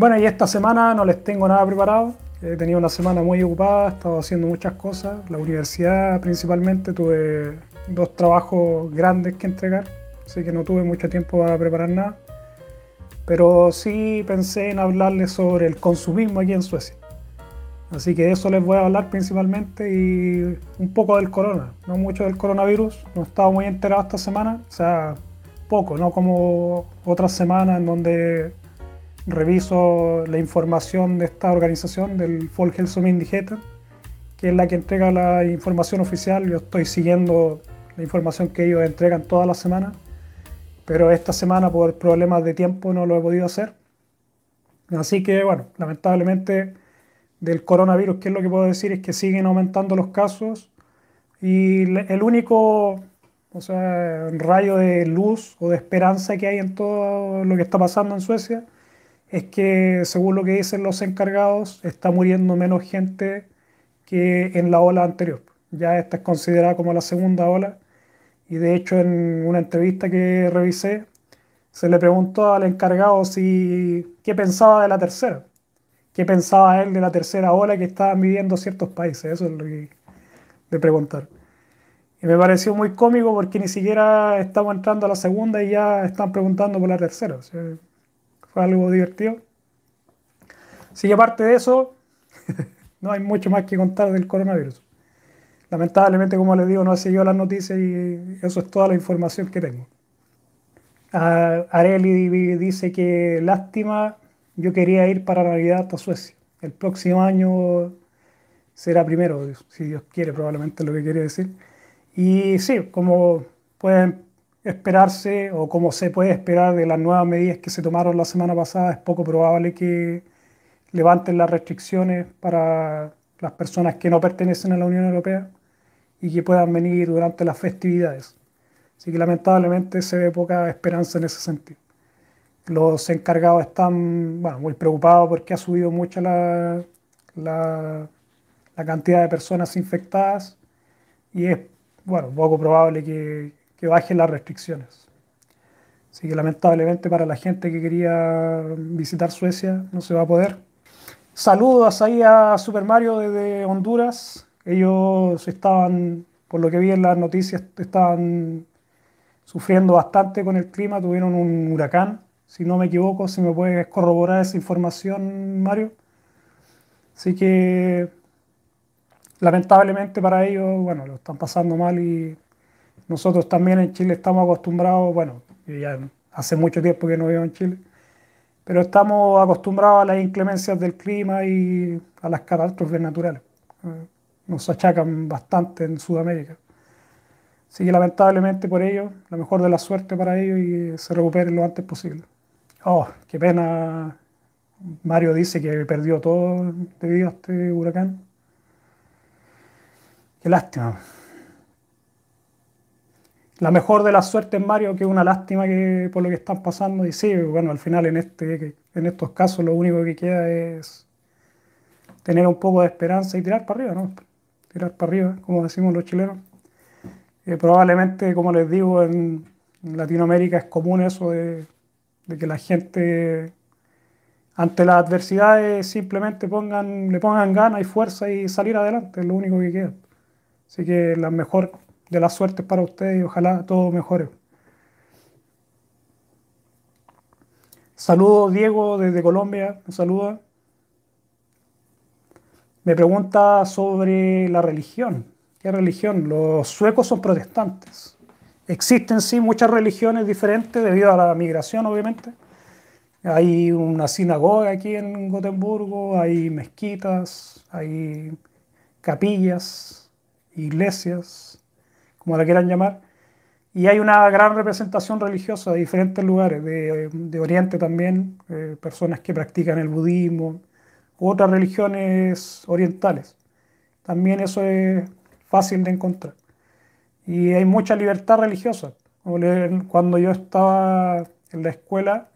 Bueno, y esta semana no les tengo nada preparado. He tenido una semana muy ocupada, he estado haciendo muchas cosas. La universidad principalmente, tuve dos trabajos grandes que entregar, así que no tuve mucho tiempo para preparar nada. Pero sí pensé en hablarles sobre el consumismo aquí en Suecia. Así que de eso les voy a hablar principalmente y un poco del corona, no mucho del coronavirus. No he estado muy enterado esta semana, o sea, poco, no como otras semanas en donde reviso la información de esta organización, del Folkhälsomyndigheten, que es la que entrega la información oficial. Yo estoy siguiendo la información que ellos entregan toda la semana, pero esta semana por problemas de tiempo no lo he podido hacer. Así que, bueno, lamentablemente del coronavirus, ¿qué es lo que puedo decir? Es que siguen aumentando los casos y el único o sea, rayo de luz o de esperanza que hay en todo lo que está pasando en Suecia es que, según lo que dicen los encargados, está muriendo menos gente que en la ola anterior. Ya esta es considerada como la segunda ola. Y de hecho, en una entrevista que revisé, se le preguntó al encargado si qué pensaba de la tercera. ¿Qué pensaba él de la tercera ola que estaban viviendo ciertos países? Eso es lo que preguntaron. Y me pareció muy cómico porque ni siquiera estamos entrando a la segunda y ya están preguntando por la tercera. Fue algo divertido. Así que aparte de eso, no hay mucho más que contar del coronavirus. Lamentablemente, como les digo, no he seguido las noticias y eso es toda la información que tengo. Uh, Areli dice que lástima, yo quería ir para Navidad a Suecia. El próximo año será primero, si Dios quiere, probablemente lo que quiere decir. Y sí, como pueden esperarse o como se puede esperar de las nuevas medidas que se tomaron la semana pasada, es poco probable que levanten las restricciones para las personas que no pertenecen a la Unión Europea y que puedan venir durante las festividades. Así que lamentablemente se ve poca esperanza en ese sentido. Los encargados están bueno, muy preocupados porque ha subido mucho la, la, la cantidad de personas infectadas y es bueno, poco probable que, que bajen las restricciones. Así que lamentablemente para la gente que quería visitar Suecia no se va a poder. Saludos ahí a Super Mario desde Honduras. Ellos estaban, por lo que vi en las noticias, estaban sufriendo bastante con el clima, tuvieron un huracán, si no me equivoco, si me puedes corroborar esa información, Mario. Así que lamentablemente para ellos, bueno, lo están pasando mal y nosotros también en Chile estamos acostumbrados, bueno, ya hace mucho tiempo que no vivo en Chile, pero estamos acostumbrados a las inclemencias del clima y a las catástrofes naturales. Eh, nos achacan bastante en Sudamérica. Así que lamentablemente por ello, la mejor de la suerte para ellos y se recuperen lo antes posible. Oh, qué pena. Mario dice que perdió todo debido a este huracán. Qué lástima la mejor de las suertes, Mario, que es una lástima que, por lo que están pasando. Y sí, bueno, al final en, este, en estos casos lo único que queda es tener un poco de esperanza y tirar para arriba, ¿no? Tirar para arriba, como decimos los chilenos. Eh, probablemente, como les digo, en, Latinoamérica es común eso de, que la gente ante las adversidades simplemente pongan, le pongan ganas y fuerza y salir adelante, es lo único que queda. Así que la mejor de la suerte para ustedes y ojalá todo mejore. Saludos Diego desde Colombia, un saludo. Me pregunta sobre la religión. ¿Qué religión? Los suecos son protestantes. Existen sí muchas religiones diferentes debido a la migración, obviamente. Hay una sinagoga aquí en Gotemburgo, hay mezquitas, hay capillas, iglesias, como la quieran llamar, y hay una gran representación religiosa de diferentes lugares, de, Oriente también, eh, personas que practican el budismo, otras religiones orientales. También eso es fácil de encontrar. Y hay mucha libertad religiosa. Cuando yo estaba en la escuela,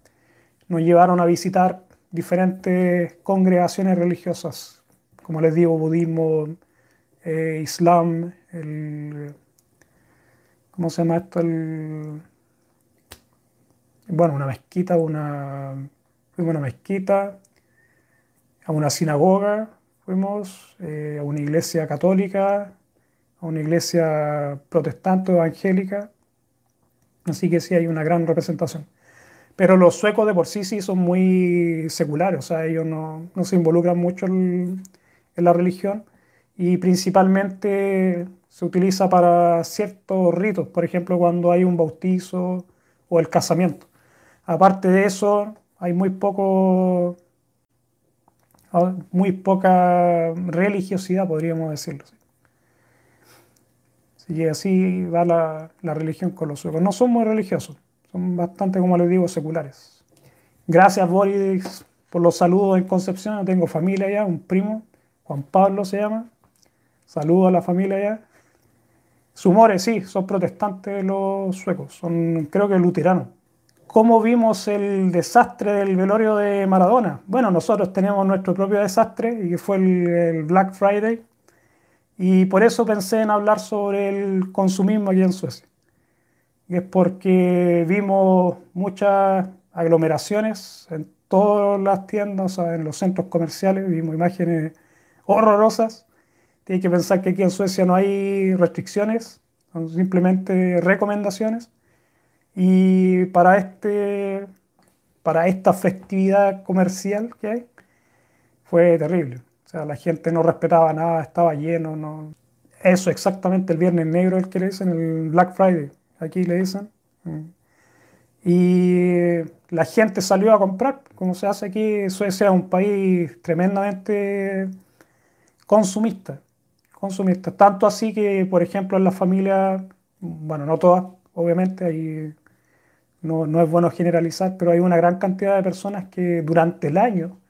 nos llevaron a visitar diferentes congregaciones religiosas, como les digo, budismo, eh, islam, el ¿cómo se llama esto? El, bueno, una mezquita, una, una mezquita, a una sinagoga, fuimos eh, a una iglesia católica, a una iglesia protestante o evangélica, así que sí hay una gran representación. Pero los suecos de por sí sí son muy seculares, o sea, ellos no, no se involucran mucho en, en la religión y principalmente se utiliza para ciertos ritos, por ejemplo, cuando hay un bautizo o el casamiento. Aparte de eso, hay muy poco ah, muy poca religiosidad, podríamos decirlo. Así que así va la, la religión con los suecos. No son muy religiosos, son bastante, como les digo, seculares. Gracias, Boris, por los saludos en Concepción. tengo familia allá, un primo, Juan Pablo se llama. Saludos a la familia allá. Sumores, sí, son protestantes los suecos, son creo que luteranos. ¿Cómo vimos el desastre del velorio de Maradona? Bueno, nosotros tenemos nuestro propio desastre y que fue el, Black Friday. Y por eso pensé en hablar sobre el consumismo aquí en Suecia. Es porque vimos muchas aglomeraciones en todas las tiendas, en los centros comerciales, vimos imágenes horrorosas. Tienes que pensar que aquí en Suecia no hay restricciones, son simplemente recomendaciones. Y para, este, para esta festividad comercial que hay, fue terrible. O sea, la gente no respetaba nada, estaba lleno. No... Eso exactamente el Viernes Negro, el que le dicen, el Black Friday, aquí le dicen. Mm. Y la gente salió a comprar, como se hace aquí. Suecia es un país tremendamente consumista. Consumista. Tanto así que, por ejemplo, en las familias, bueno, no todas, obviamente, hay no, es bueno generalizar, pero hay una gran cantidad de personas que durante el año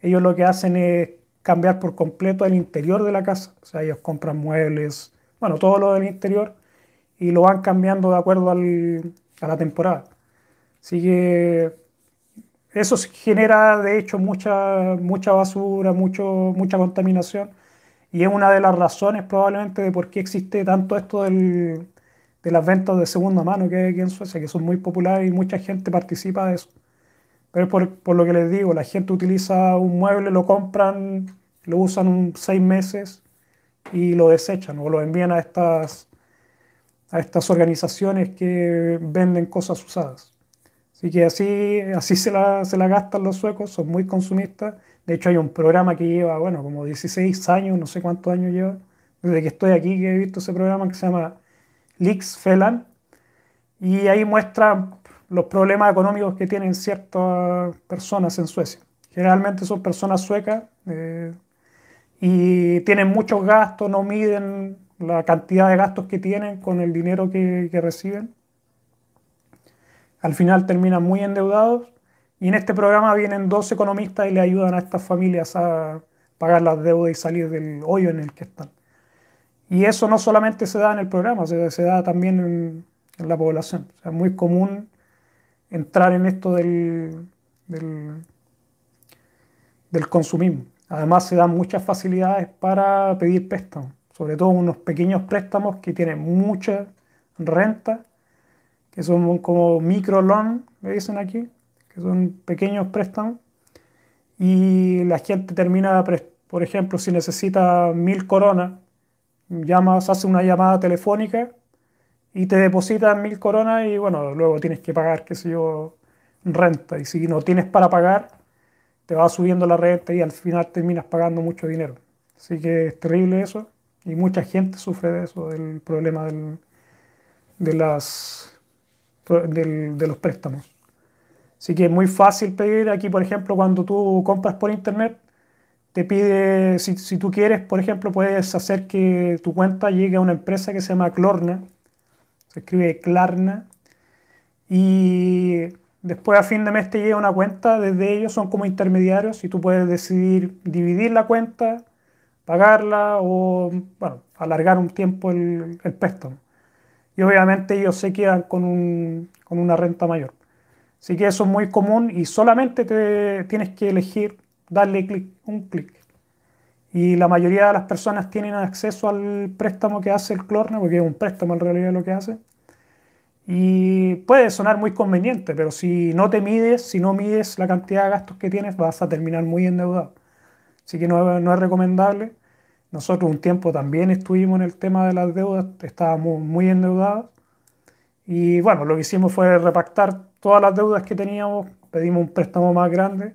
ellos lo que hacen es cambiar por completo el interior de la casa. O sea, ellos compran muebles, bueno, todo lo del interior y lo van cambiando de acuerdo a la temporada. Así que eso genera de hecho mucha, mucha basura, mucho, mucha contaminación y es una de las razones probablemente de por qué existe tanto esto del, de las ventas de segunda mano que hay en Suecia, que son muy populares y mucha gente participa de eso. Pero por, por lo que les digo, la gente utiliza un mueble, lo compran, lo usan seis meses y lo desechan o lo envían a estas, a estas organizaciones que venden cosas usadas. Así que así, así se, la, se la gastan los suecos, son muy consumistas. De hecho hay un programa que lleva, bueno, como 16 años, no sé cuántos años lleva, desde que estoy aquí que he visto ese programa que se llama Lix Felan, y ahí muestra los problemas económicos que tienen ciertas personas en Suecia. Generalmente son personas suecas eh, y tienen muchos gastos, no miden la cantidad de gastos que tienen con el dinero que reciben. Al final terminan muy endeudados y en este programa vienen dos economistas y le ayudan a estas familias a pagar las deudas y salir del hoyo en el que están. Y eso no solamente se da en el programa, se, se da también en, la población. es muy común entrar en esto del, del, consumismo. Además se dan muchas facilidades para pedir préstamos, sobre todo unos pequeños préstamos que tienen mucha renta, que son como microloan, me dicen aquí, que son pequeños préstamos. Y la gente termina, por ejemplo, si necesita mil coronas, llamas, haces una llamada telefónica y te depositan mil coronas y bueno, luego tienes que pagar, qué sé yo, renta. Y si no tienes para pagar, te va subiendo la renta y al final terminas pagando mucho dinero. Así que es terrible eso y mucha gente sufre de eso, del problema de, las, de los préstamos. Así que es muy fácil pedir aquí, por ejemplo, cuando tú compras por internet, te pide, si, tú quieres, por ejemplo, puedes hacer que tu cuenta llegue a una empresa que se llama Clorna, se escribe Klarna, y después a fin de mes te llega una cuenta, desde ellos son como intermediarios y tú puedes decidir dividir la cuenta, pagarla o, bueno, alargar un tiempo el, el préstamo. Y obviamente ellos se quedan con una renta mayor. Así que eso es muy común y solamente te tienes que elegir darle clic, un clic. Y la mayoría de las personas tienen acceso al préstamo que hace el Clorna, porque es un préstamo en realidad lo que hace. Y puede sonar muy conveniente, pero si no te mides, si no mides la cantidad de gastos que tienes, vas a terminar muy endeudado. así que no, no es recomendable. Nosotros un tiempo también estuvimos en el tema de las deudas, estábamos muy endeudados y bueno, lo que hicimos fue repactar todas las deudas que teníamos, pedimos un préstamo más grande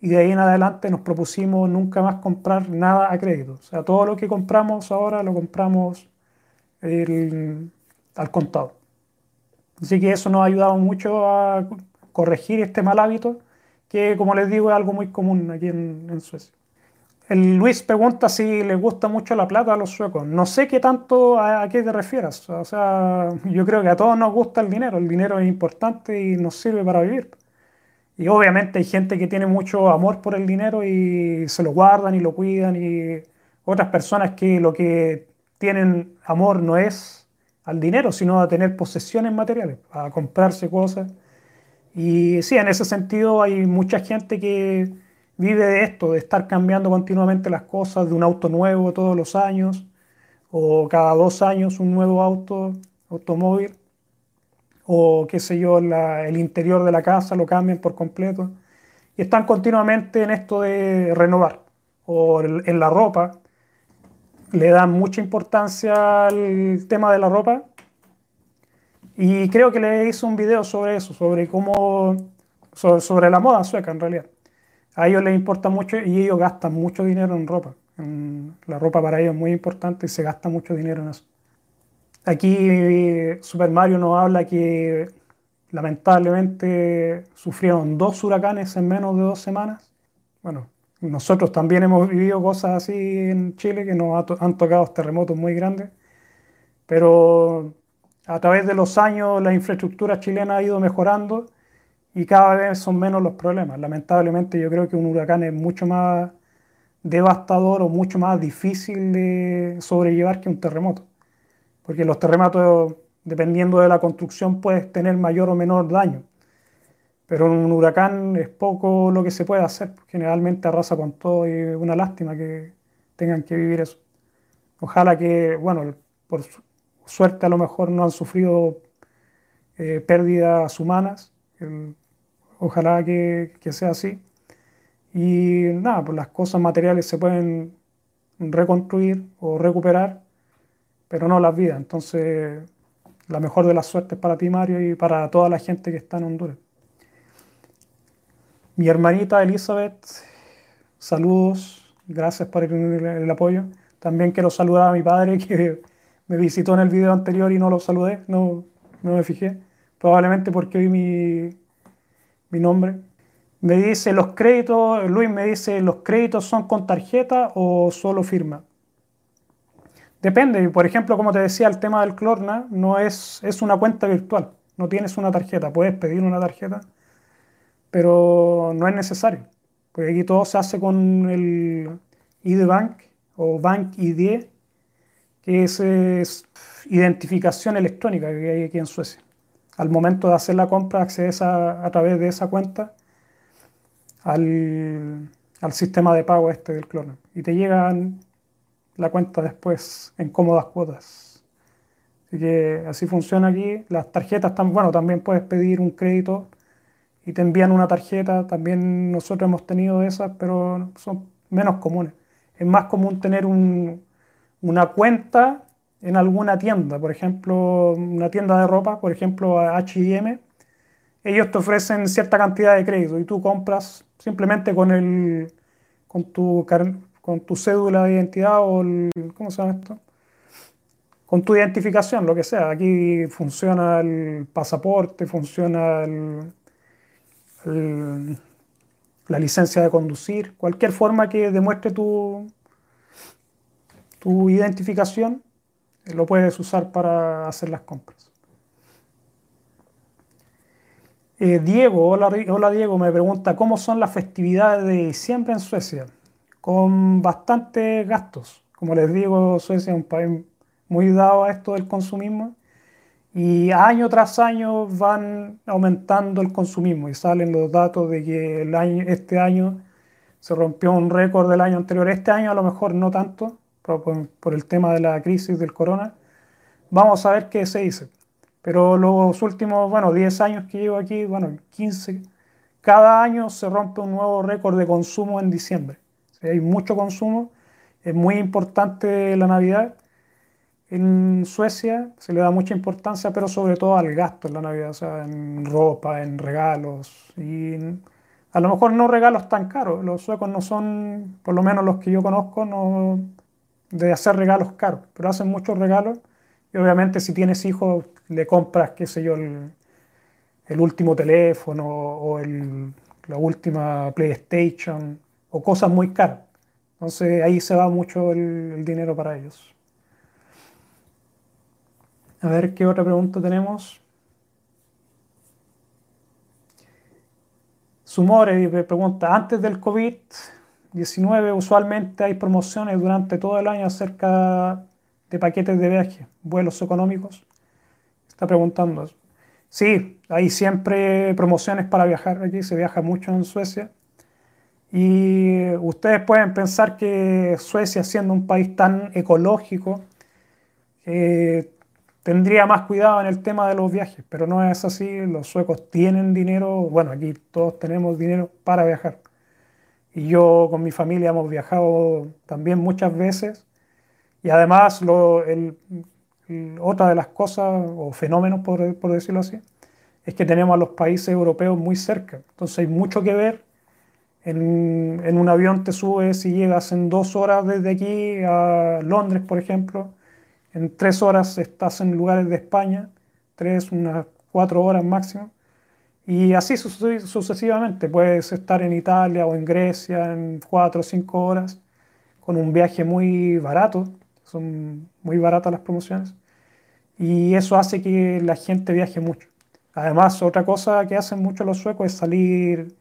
y de ahí en adelante nos propusimos nunca más comprar nada a crédito. O sea, todo lo que compramos ahora lo compramos al contado. Así que eso nos ha ayudado mucho a corregir este mal hábito que, como les digo, es algo muy común aquí en, Suecia. El Luis pregunta si le gusta mucho la plata a los suecos. No sé qué tanto a, a, qué te refieras. O sea, yo creo que a todos nos gusta el dinero. El dinero es importante y nos sirve para vivir. Y obviamente hay gente que tiene mucho amor por el dinero y se lo guardan y lo cuidan y otras personas que lo que tienen amor no es al dinero, sino a tener posesiones materiales, a comprarse cosas. Y sí, en ese sentido hay mucha gente que vive de esto, de estar cambiando continuamente las cosas, de un auto nuevo todos los años, o cada dos años un nuevo auto, automóvil o qué sé yo, el interior de la casa lo cambian por completo. Y están continuamente en esto de renovar. O en la ropa, le dan mucha importancia al tema de la ropa. Y creo que le hice un video sobre eso, sobre cómo, sobre, la moda sueca en realidad. A ellos les importa mucho y ellos gastan mucho dinero en ropa. la ropa para ellos es muy importante y se gasta mucho dinero en eso. Aquí Super Mario nos habla que lamentablemente sufrieron dos huracanes en menos de dos semanas. Bueno, nosotros también hemos vivido cosas así en Chile que nos han tocado terremotos muy grandes, pero a través de los años la infraestructura chilena ha ido mejorando y cada vez son menos los problemas. Lamentablemente yo creo que un huracán es mucho más devastador o mucho más difícil de sobrellevar que un terremoto porque los terremotos, dependiendo de la construcción, puedes tener mayor o menor daño. Pero un huracán es poco lo que se puede hacer, generalmente arrasa con todo y es una lástima que tengan que vivir eso. Ojalá que, bueno, por suerte a lo mejor no han sufrido eh, pérdidas humanas, ojalá que, que sea así. Y nada, pues las cosas materiales se pueden reconstruir o recuperar pero no las vidas. Entonces, la mejor de las suertes para ti, Mario, y para toda la gente que está en Honduras. Mi hermanita Elizabeth, saludos, gracias por el, apoyo. También quiero saludar a mi padre que me visitó en el video anterior y no lo saludé, no, no me fijé. Probablemente porque vi mi, mi nombre. Me dice los créditos, Luis me dice, ¿los créditos son con tarjeta o solo firma? Depende, por ejemplo, como te decía, el tema del Clorna no es, es una cuenta virtual, no tienes una tarjeta, puedes pedir una tarjeta, pero no es necesario, porque aquí todo se hace con el ID Bank o Bank ID, que es, identificación electrónica que hay aquí en Suecia. Al momento de hacer la compra accedes a, a través de esa cuenta al, al sistema de pago este del Clorna y te llegan la cuenta después en cómodas cuotas. Así que así funciona aquí. Las tarjetas, están, bueno, también puedes pedir un crédito y te envían una tarjeta. También nosotros hemos tenido esas, pero son menos comunes. Es más común tener una cuenta en alguna tienda, por ejemplo, una tienda de ropa, por ejemplo, H&M. Ellos te ofrecen cierta cantidad de crédito y tú compras simplemente con el con tu con tu cédula de identidad o el, ¿cómo se llama esto? Con tu identificación, lo que sea. Aquí funciona el pasaporte, funciona la licencia de conducir, cualquier forma que demuestre tu, tu identificación, lo puedes usar para hacer las compras. Eh, Diego, hola, hola Diego, me pregunta, ¿cómo son las festividades de diciembre en Suecia? con bastantes gastos. Como les digo, Suecia es un país muy dado a esto del consumismo y año tras año van aumentando el consumismo y salen los datos de que el año, este año se rompió un récord del año anterior. Este año a lo mejor no tanto por, por el tema de la crisis del corona. Vamos a ver qué se dice. Pero los últimos, bueno, 10 años que llevo aquí, bueno, 15, cada año se rompe un nuevo récord de consumo en diciembre Hay mucho consumo, es muy importante la Navidad. En Suecia se le da mucha importancia, pero sobre todo al gasto en la Navidad, o sea, en ropa, en regalos. Y a lo mejor no regalos tan caros. Los suecos no son, por lo menos los que yo conozco, no de hacer regalos caros, pero hacen muchos regalos. Y obviamente si tienes hijos, le compras, qué sé yo, el, el último teléfono o el, la última PlayStation o cosas muy caras. Entonces ahí se va mucho el, dinero para ellos. A ver qué otra pregunta tenemos. Sumore pregunta, antes del COVID-19 usualmente hay promociones durante todo el año acerca de paquetes de viaje, vuelos económicos. Está preguntando. Sí, hay siempre promociones para viajar aquí, se viaja mucho en Suecia. Y ustedes pueden pensar que Suecia, siendo un país tan ecológico, eh, tendría más cuidado en el tema de los viajes, pero no es así. Los suecos tienen dinero, bueno, aquí todos tenemos dinero para viajar. Y yo con mi familia hemos viajado también muchas veces. Y además, lo, el, otra de las cosas o fenómenos, por, por, decirlo así, es que tenemos a los países europeos muy cerca. Entonces hay mucho que ver. En, en un avión te subes y llegas en dos horas desde aquí a Londres, por ejemplo. En tres horas estás en lugares de España, tres, unas cuatro horas máximo. Y así sucesivamente. Puedes estar en Italia o en Grecia en cuatro o cinco horas con un viaje muy barato. Son muy baratas las promociones y eso hace que la gente viaje mucho. Además, otra cosa que hacen mucho los suecos es salir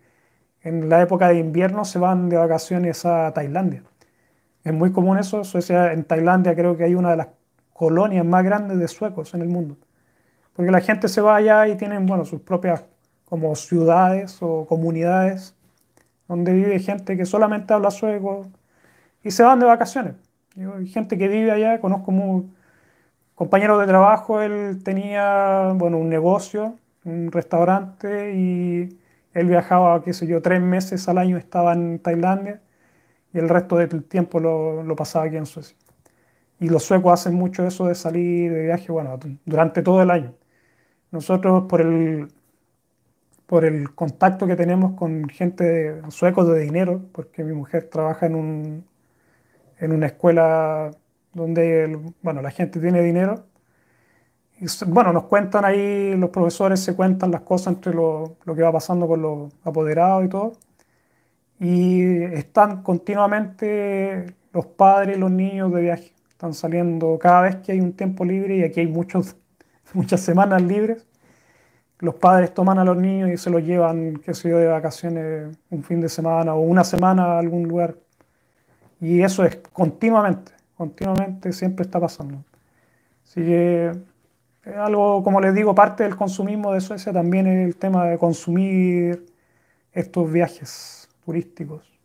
en la época de invierno, se van de vacaciones a Tailandia. Es muy común eso. Suecia, en Tailandia creo que hay una de las colonias más grandes de suecos en el mundo. Porque la gente se va allá y tienen, bueno, sus propias como ciudades o comunidades donde vive gente que solamente habla sueco y se van de vacaciones. Hay gente que vive allá, conozco muy, compañero de trabajo, él tenía, bueno, un negocio, un restaurante y él viajaba, qué sé yo, tres meses al año estaba en Tailandia y el resto del tiempo lo, lo pasaba aquí en Suecia. Y los suecos hacen mucho eso de salir de viaje, bueno, durante todo el año. Nosotros por el, por el contacto que tenemos con gente suecos de dinero, porque mi mujer trabaja en, un, en una escuela donde bueno, la gente tiene dinero. Y, bueno, nos cuentan ahí, los profesores se cuentan las cosas entre lo, lo que va pasando con los apoderados y todo. Y están continuamente los padres y los niños de viaje. Están saliendo cada vez que hay un tiempo libre y aquí hay muchos, muchas semanas libres. Los padres toman a los niños y se los llevan, qué sé yo, de vacaciones un fin de semana o una semana a algún lugar. Y eso es continuamente continuamente siempre está pasando. Así que algo, como les digo, parte del consumismo de Suecia también es el tema de consumir estos viajes turísticos.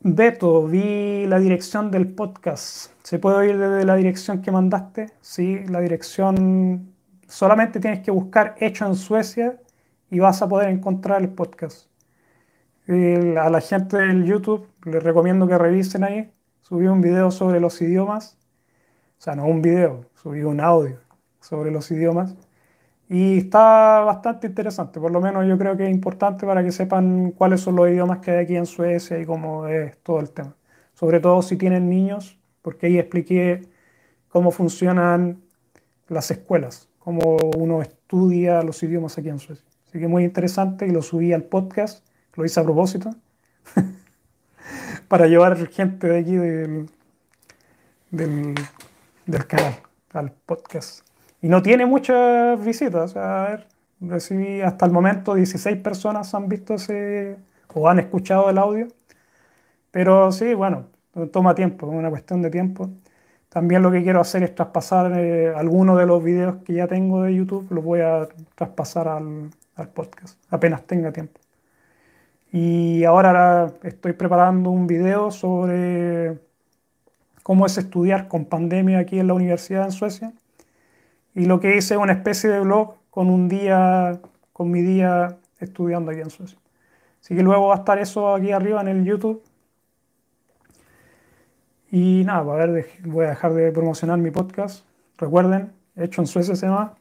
Beto, vi la dirección del podcast. ¿Se puede oír desde la dirección que mandaste? Sí, la dirección solamente tienes que buscar hecho en Suecia y vas a poder encontrar el podcast. a la gente del YouTube les recomiendo que revisen ahí. Subí un video sobre los idiomas, o sea, no un video, subí un audio sobre los idiomas. Y está bastante interesante, por lo menos yo creo que es importante para que sepan cuáles son los idiomas que hay aquí en Suecia y cómo es todo el tema. Sobre todo si tienen niños, porque ahí expliqué cómo funcionan las escuelas, cómo uno estudia los idiomas aquí en Suecia. Así que muy interesante y lo subí al podcast, lo hice a propósito. para llevar gente de aquí del, del, canal al podcast. Y no tiene muchas visitas. a ver, recibí hasta el momento 16 personas han visto ese o han escuchado el audio. Pero sí, bueno, toma tiempo, es una cuestión de tiempo. También lo que quiero hacer es traspasar eh, algunos de los videos que ya tengo de YouTube, los voy a traspasar al, al podcast, apenas tenga tiempo. Y ahora estoy preparando un video sobre cómo es estudiar con pandemia aquí en la universidad en Suecia. Y lo que hice es una especie de blog con un día, con mi día estudiando aquí en Suecia. Así que luego va a estar eso aquí arriba en el YouTube. Y nada, pues, a ver, voy a dejar de promocionar mi podcast. Recuerden, hecho en Suecia se llama.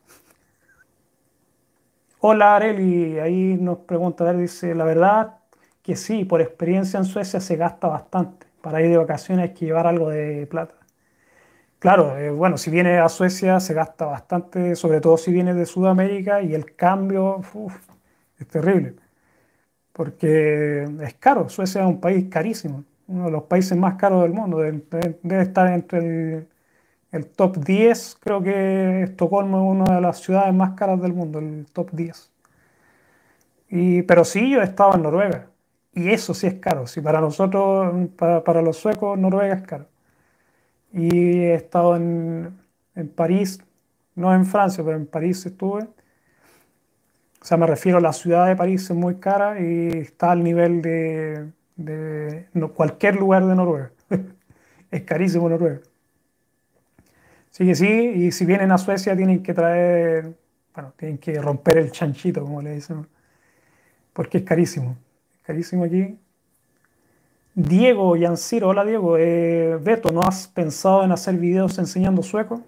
Hola Areli, ahí nos pregunta, a ver, dice, la verdad que sí, por experiencia en Suecia se gasta bastante. Para ir de vacaciones hay que llevar algo de plata. Claro, eh, bueno, si viene a Suecia se gasta bastante, sobre todo si viene de Sudamérica y el cambio es terrible, porque es caro. Suecia es un país carísimo, uno de los países más caros del mundo, debe, estar entre el, top 10, creo que Estocolmo es una de las ciudades más caras del mundo, el top 10. Y, pero sí, yo he estado en Noruega, y eso sí es caro, si para nosotros, para, para los suecos, Noruega es caro y he estado en, en, París, no en Francia, pero en París estuve. O sea, me refiero a la ciudad de París, es muy cara y está al nivel de, de cualquier lugar de Noruega. es carísimo Noruega. Así que sí, y si vienen a Suecia tienen que traer, bueno, tienen que romper el chanchito, como le dicen, porque es carísimo. Es carísimo aquí. Diego Yanciro, hola Diego. Eh, Beto, ¿no has pensado en hacer videos enseñando sueco?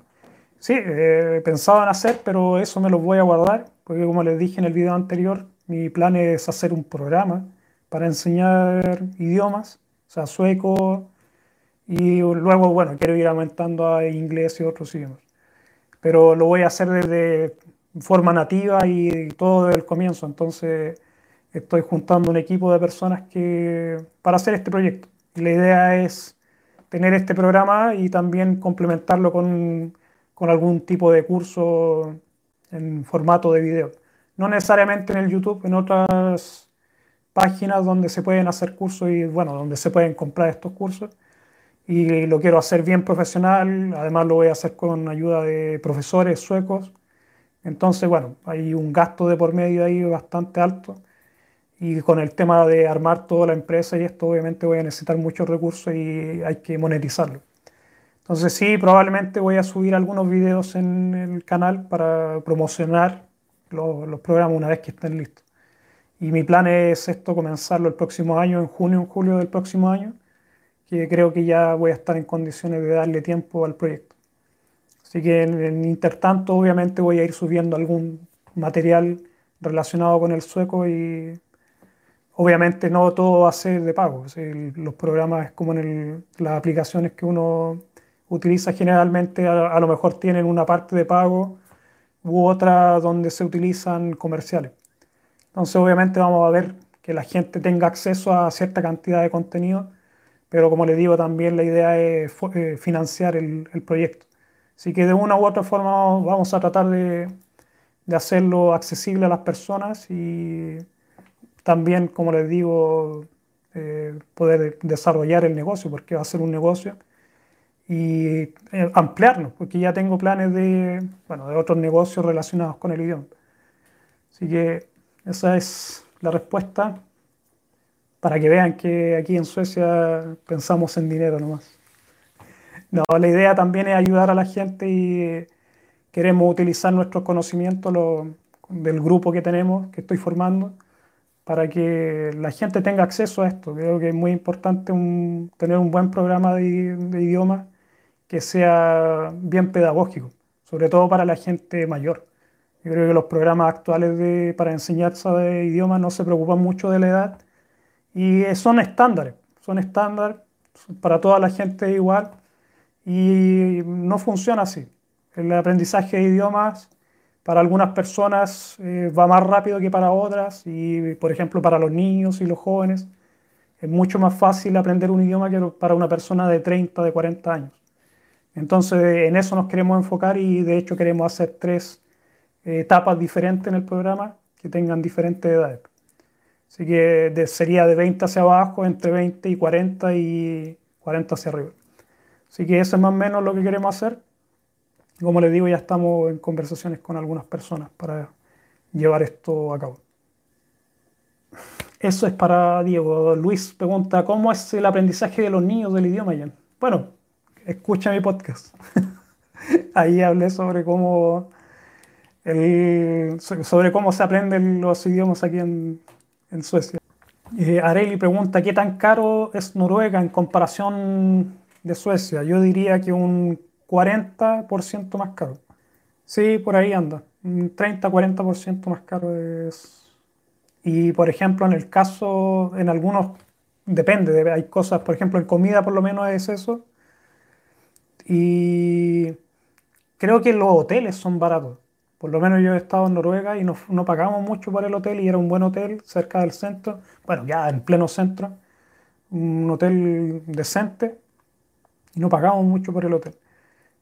Sí, eh, he pensado en hacer, pero eso me lo voy a guardar, porque como les dije en el video anterior, mi plan es hacer un programa para enseñar idiomas, o sea, sueco, y luego, bueno, quiero ir aumentando a inglés y otros idiomas. Pero lo voy a hacer desde forma nativa y todo desde el comienzo, entonces estoy juntando un equipo de personas que, para hacer este proyecto. La idea es tener este programa y también complementarlo con, con algún tipo de curso en formato de video. No necesariamente en el YouTube, en otras páginas donde se pueden hacer cursos y bueno, donde se pueden comprar estos cursos. Y lo quiero hacer bien profesional, además lo voy a hacer con ayuda de profesores suecos. Entonces, bueno, hay un gasto de por medio ahí bastante alto y con el tema de armar toda la empresa y esto obviamente voy a necesitar muchos recursos y hay que monetizarlo. Entonces sí, probablemente voy a subir algunos videos en el canal para promocionar los, los programas una vez que estén listos. Y mi plan es esto, comenzarlo el próximo año, en junio, en julio del próximo año, que creo que ya voy a estar en condiciones de darle tiempo al proyecto. Así que en, en intertanto, obviamente voy a ir subiendo algún material relacionado con el sueco y Obviamente no todo va a ser de pago. los programas como en las aplicaciones que uno utiliza generalmente a, lo mejor tienen una parte de pago u otra donde se utilizan comerciales. Entonces obviamente vamos a ver que la gente tenga acceso a cierta cantidad de contenido, pero como les digo también la idea es eh, financiar el, proyecto. Así que de una u otra forma vamos a tratar de, de hacerlo accesible a las personas y también, como les digo, eh, poder desarrollar el negocio, porque va a ser un negocio, y eh, ampliarnos, porque ya tengo planes de, bueno, de otros negocios relacionados con el idioma. Así que esa es la respuesta para que vean que aquí en Suecia pensamos en dinero nomás. No, la idea también es ayudar a la gente y queremos utilizar nuestros conocimientos del grupo que tenemos, que estoy formando, para que la gente tenga acceso a esto. Creo que es muy importante tener un buen programa de, idioma que sea bien pedagógico, sobre todo para la gente mayor. Yo creo que los programas actuales de, para enseñanza de idiomas no se preocupan mucho de la edad y son estándares, son estándar para toda la gente igual y no funciona así. El aprendizaje de idiomas para algunas personas eh, va más rápido que para otras y, por ejemplo, para los niños y los jóvenes es mucho más fácil aprender un idioma que para una persona de 30, de 40 años. Entonces, en eso nos queremos enfocar y de hecho queremos hacer tres etapas diferentes en el programa que tengan diferentes edades. Así que sería de 20 hacia abajo, entre 20 y 40 y 40 hacia arriba. Así que eso es más o menos lo que queremos hacer. Como les digo, ya estamos en conversaciones con algunas personas para llevar esto a cabo. Eso es para Diego. Luis pregunta, ¿cómo es el aprendizaje de los niños del idioma, ya? Bueno, escucha mi podcast. Ahí hablé sobre cómo, sobre cómo se aprenden los idiomas aquí en, Suecia. Eh, Areli pregunta, ¿qué tan caro es Noruega en comparación de Suecia, yo diría que un 40% más caro. Sí, por ahí anda. Un 30-40% más caro es. Y por ejemplo, en el caso, en algunos, depende, hay cosas, por ejemplo, en comida por lo menos es eso. Y creo que los hoteles son baratos. Por lo menos yo he estado en Noruega y no, pagamos mucho por el hotel y era un buen hotel cerca del centro, bueno, ya en pleno centro, un hotel decente y no pagamos mucho por el hotel.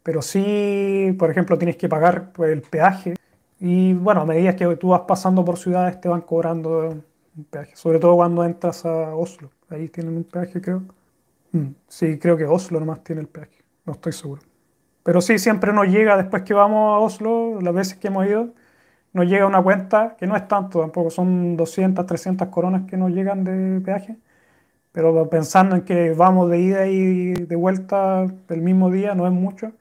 Pero sí, por ejemplo, tienes que pagar el peaje y bueno, a medida que tú vas pasando por ciudades te van cobrando un peaje, sobre todo cuando entras a Oslo. Ahí tienen un peaje, creo. Mm, sí, creo que Oslo nomás tiene el peaje, no estoy seguro. Pero sí, siempre nos llega, después que vamos a Oslo, las veces que hemos ido, nos llega una cuenta, que no es tanto tampoco, son 200, 300 coronas que nos llegan de peaje. Pero pensando en que vamos de ida y de vuelta el mismo día, no es mucho.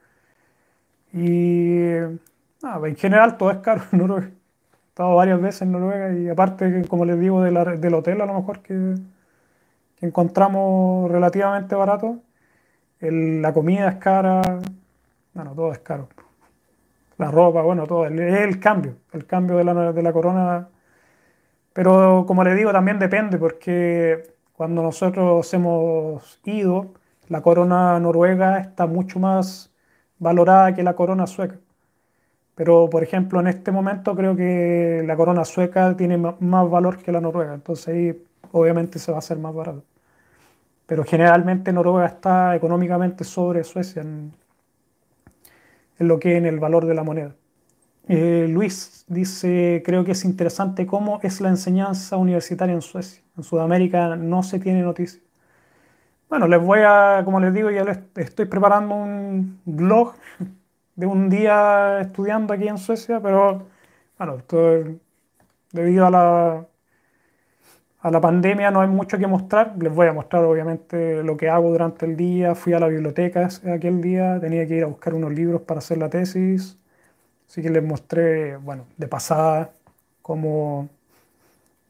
Y en general todo es caro en Noruega. He estado varias veces en Noruega y aparte, como les digo, del hotel a lo mejor que encontramos relativamente barato, la comida es cara, bueno, todo es caro. La ropa, bueno, todo. Es el cambio, el cambio de la, de la corona. Pero como le digo, también depende, porque cuando nosotros hemos ido, la corona noruega está mucho más valorada que la corona sueca. Pero, por ejemplo, en este momento creo que la corona sueca tiene más valor que la noruega. Entonces ahí obviamente se va a hacer más barato. Pero generalmente Noruega está económicamente sobre Suecia en lo que en el valor de la moneda. Eh, Luis dice, creo que es interesante cómo es la enseñanza universitaria en Suecia. En Sudamérica no se tiene noticia. Bueno, les voy a, como les digo, ya les estoy preparando un blog de un día estudiando aquí en Suecia, pero bueno, debido a la, a la pandemia no hay mucho que mostrar. Les voy a mostrar obviamente lo que hago durante el día. Fui a la biblioteca aquel día, tenía que ir a buscar unos libros para hacer la tesis. Así que les mostré, bueno, de pasada cómo,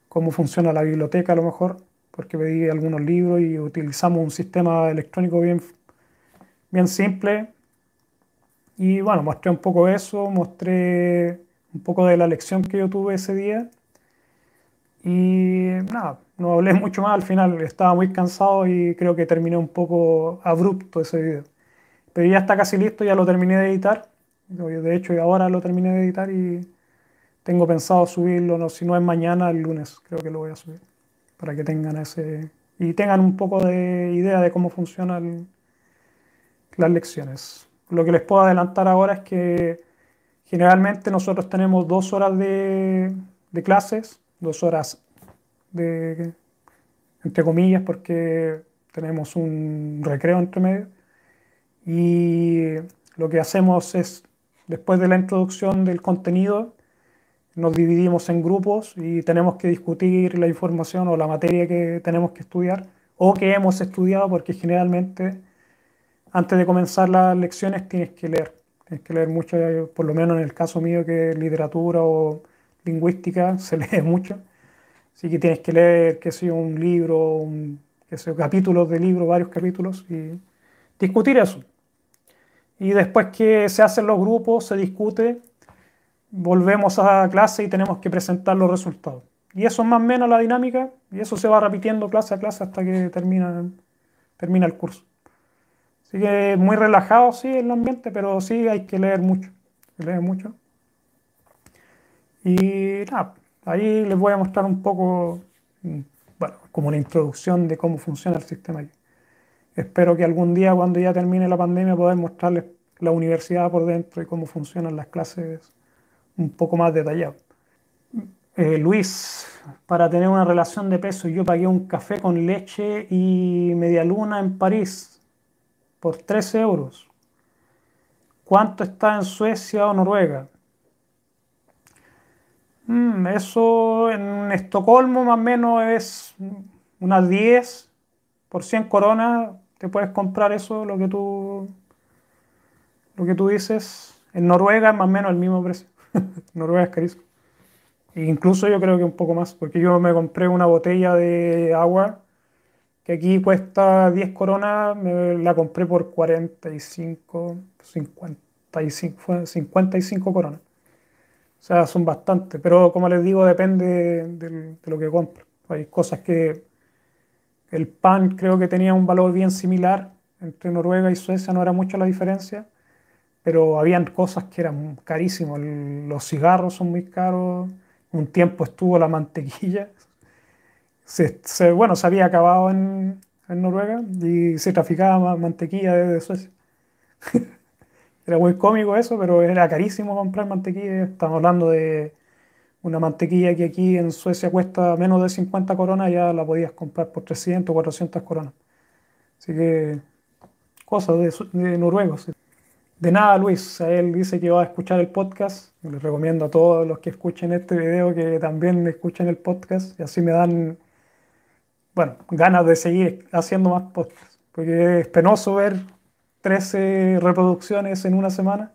cómo funciona la biblioteca a lo mejor, porque pedí algunos libros y utilizamos un sistema electrónico bien, bien simple. Y bueno, mostré un poco eso, mostré un poco de la lección que yo tuve ese día y nada, no hablé mucho más al final, estaba muy cansado y creo que terminé un poco abrupto ese video. Pero ya está casi listo, ya lo terminé de editar. De hecho, ahora lo terminé de editar y tengo pensado subirlo, no, si no es mañana, el lunes, creo que lo voy a subir. Para que tengan ese. y tengan un poco de idea de cómo funcionan las lecciones. Lo que les puedo adelantar ahora es que generalmente nosotros tenemos dos horas de, de clases dos horas de, entre comillas, porque tenemos un recreo entre medio. Y lo que hacemos es, después de la introducción del contenido, nos dividimos en grupos y tenemos que discutir la información o la materia que tenemos que estudiar o que hemos estudiado, porque generalmente antes de comenzar las lecciones tienes que leer. Tienes que leer mucho, por lo menos en el caso mío, que es literatura o lingüística se lee mucho. Así que tienes que leer, qué sé un libro, un, qué capítulos de libro, varios capítulos y discutir eso. Y después que se hacen los grupos, se discute, volvemos a clase y tenemos que presentar los resultados. Y eso es más o menos la dinámica y eso se va repitiendo clase a clase hasta que termina, termina el curso. Así que muy relajado, sí, el ambiente, pero sí hay que leer mucho. Leer mucho. Y nada, ahí les voy a mostrar un poco, mm, bueno, como una introducción de cómo funciona el sistema. Espero que algún día, cuando ya termine la pandemia, poder mostrarles la universidad por dentro y cómo funcionan las clases un poco más detallado. Eh, Luis, para tener una relación de peso, yo pagué un café con leche y media luna en París por 13 euros. ¿Cuánto está en Suecia o Noruega? Mm, eso en Estocolmo más o menos es unas 10 por 100 coronas. Te puedes comprar eso, lo que tú, lo que tú dices. En Noruega más o menos el mismo precio. Noruega es carísimo. E incluso yo creo que un poco más, porque yo me compré una botella de agua que aquí cuesta 10 coronas, me la compré por 45, 55, 55 coronas. Sea, son bastantes, pero como les digo, depende de, lo que compro. Hay cosas que el pan creo que tenía un valor bien similar entre Noruega y Suecia, no era mucha la diferencia, pero habían cosas que eran carísimas. Los cigarros son muy caros, un tiempo estuvo la mantequilla. Se, bueno, se había acabado en, en Noruega y se traficaba mantequilla desde Suecia. Era muy cómico eso, pero era carísimo comprar mantequilla. Estamos hablando de una mantequilla que aquí en Suecia cuesta menos de 50 coronas, ya la podías comprar por 300 o 400 coronas. Así que cosas de, noruegos. De nada, Luis. Él dice que va a escuchar el podcast. les recomiendo a todos los que escuchen este video que también escuchen el podcast y así me dan, bueno, ganas de seguir haciendo más podcasts. Porque es penoso ver 13 reproducciones en una semana.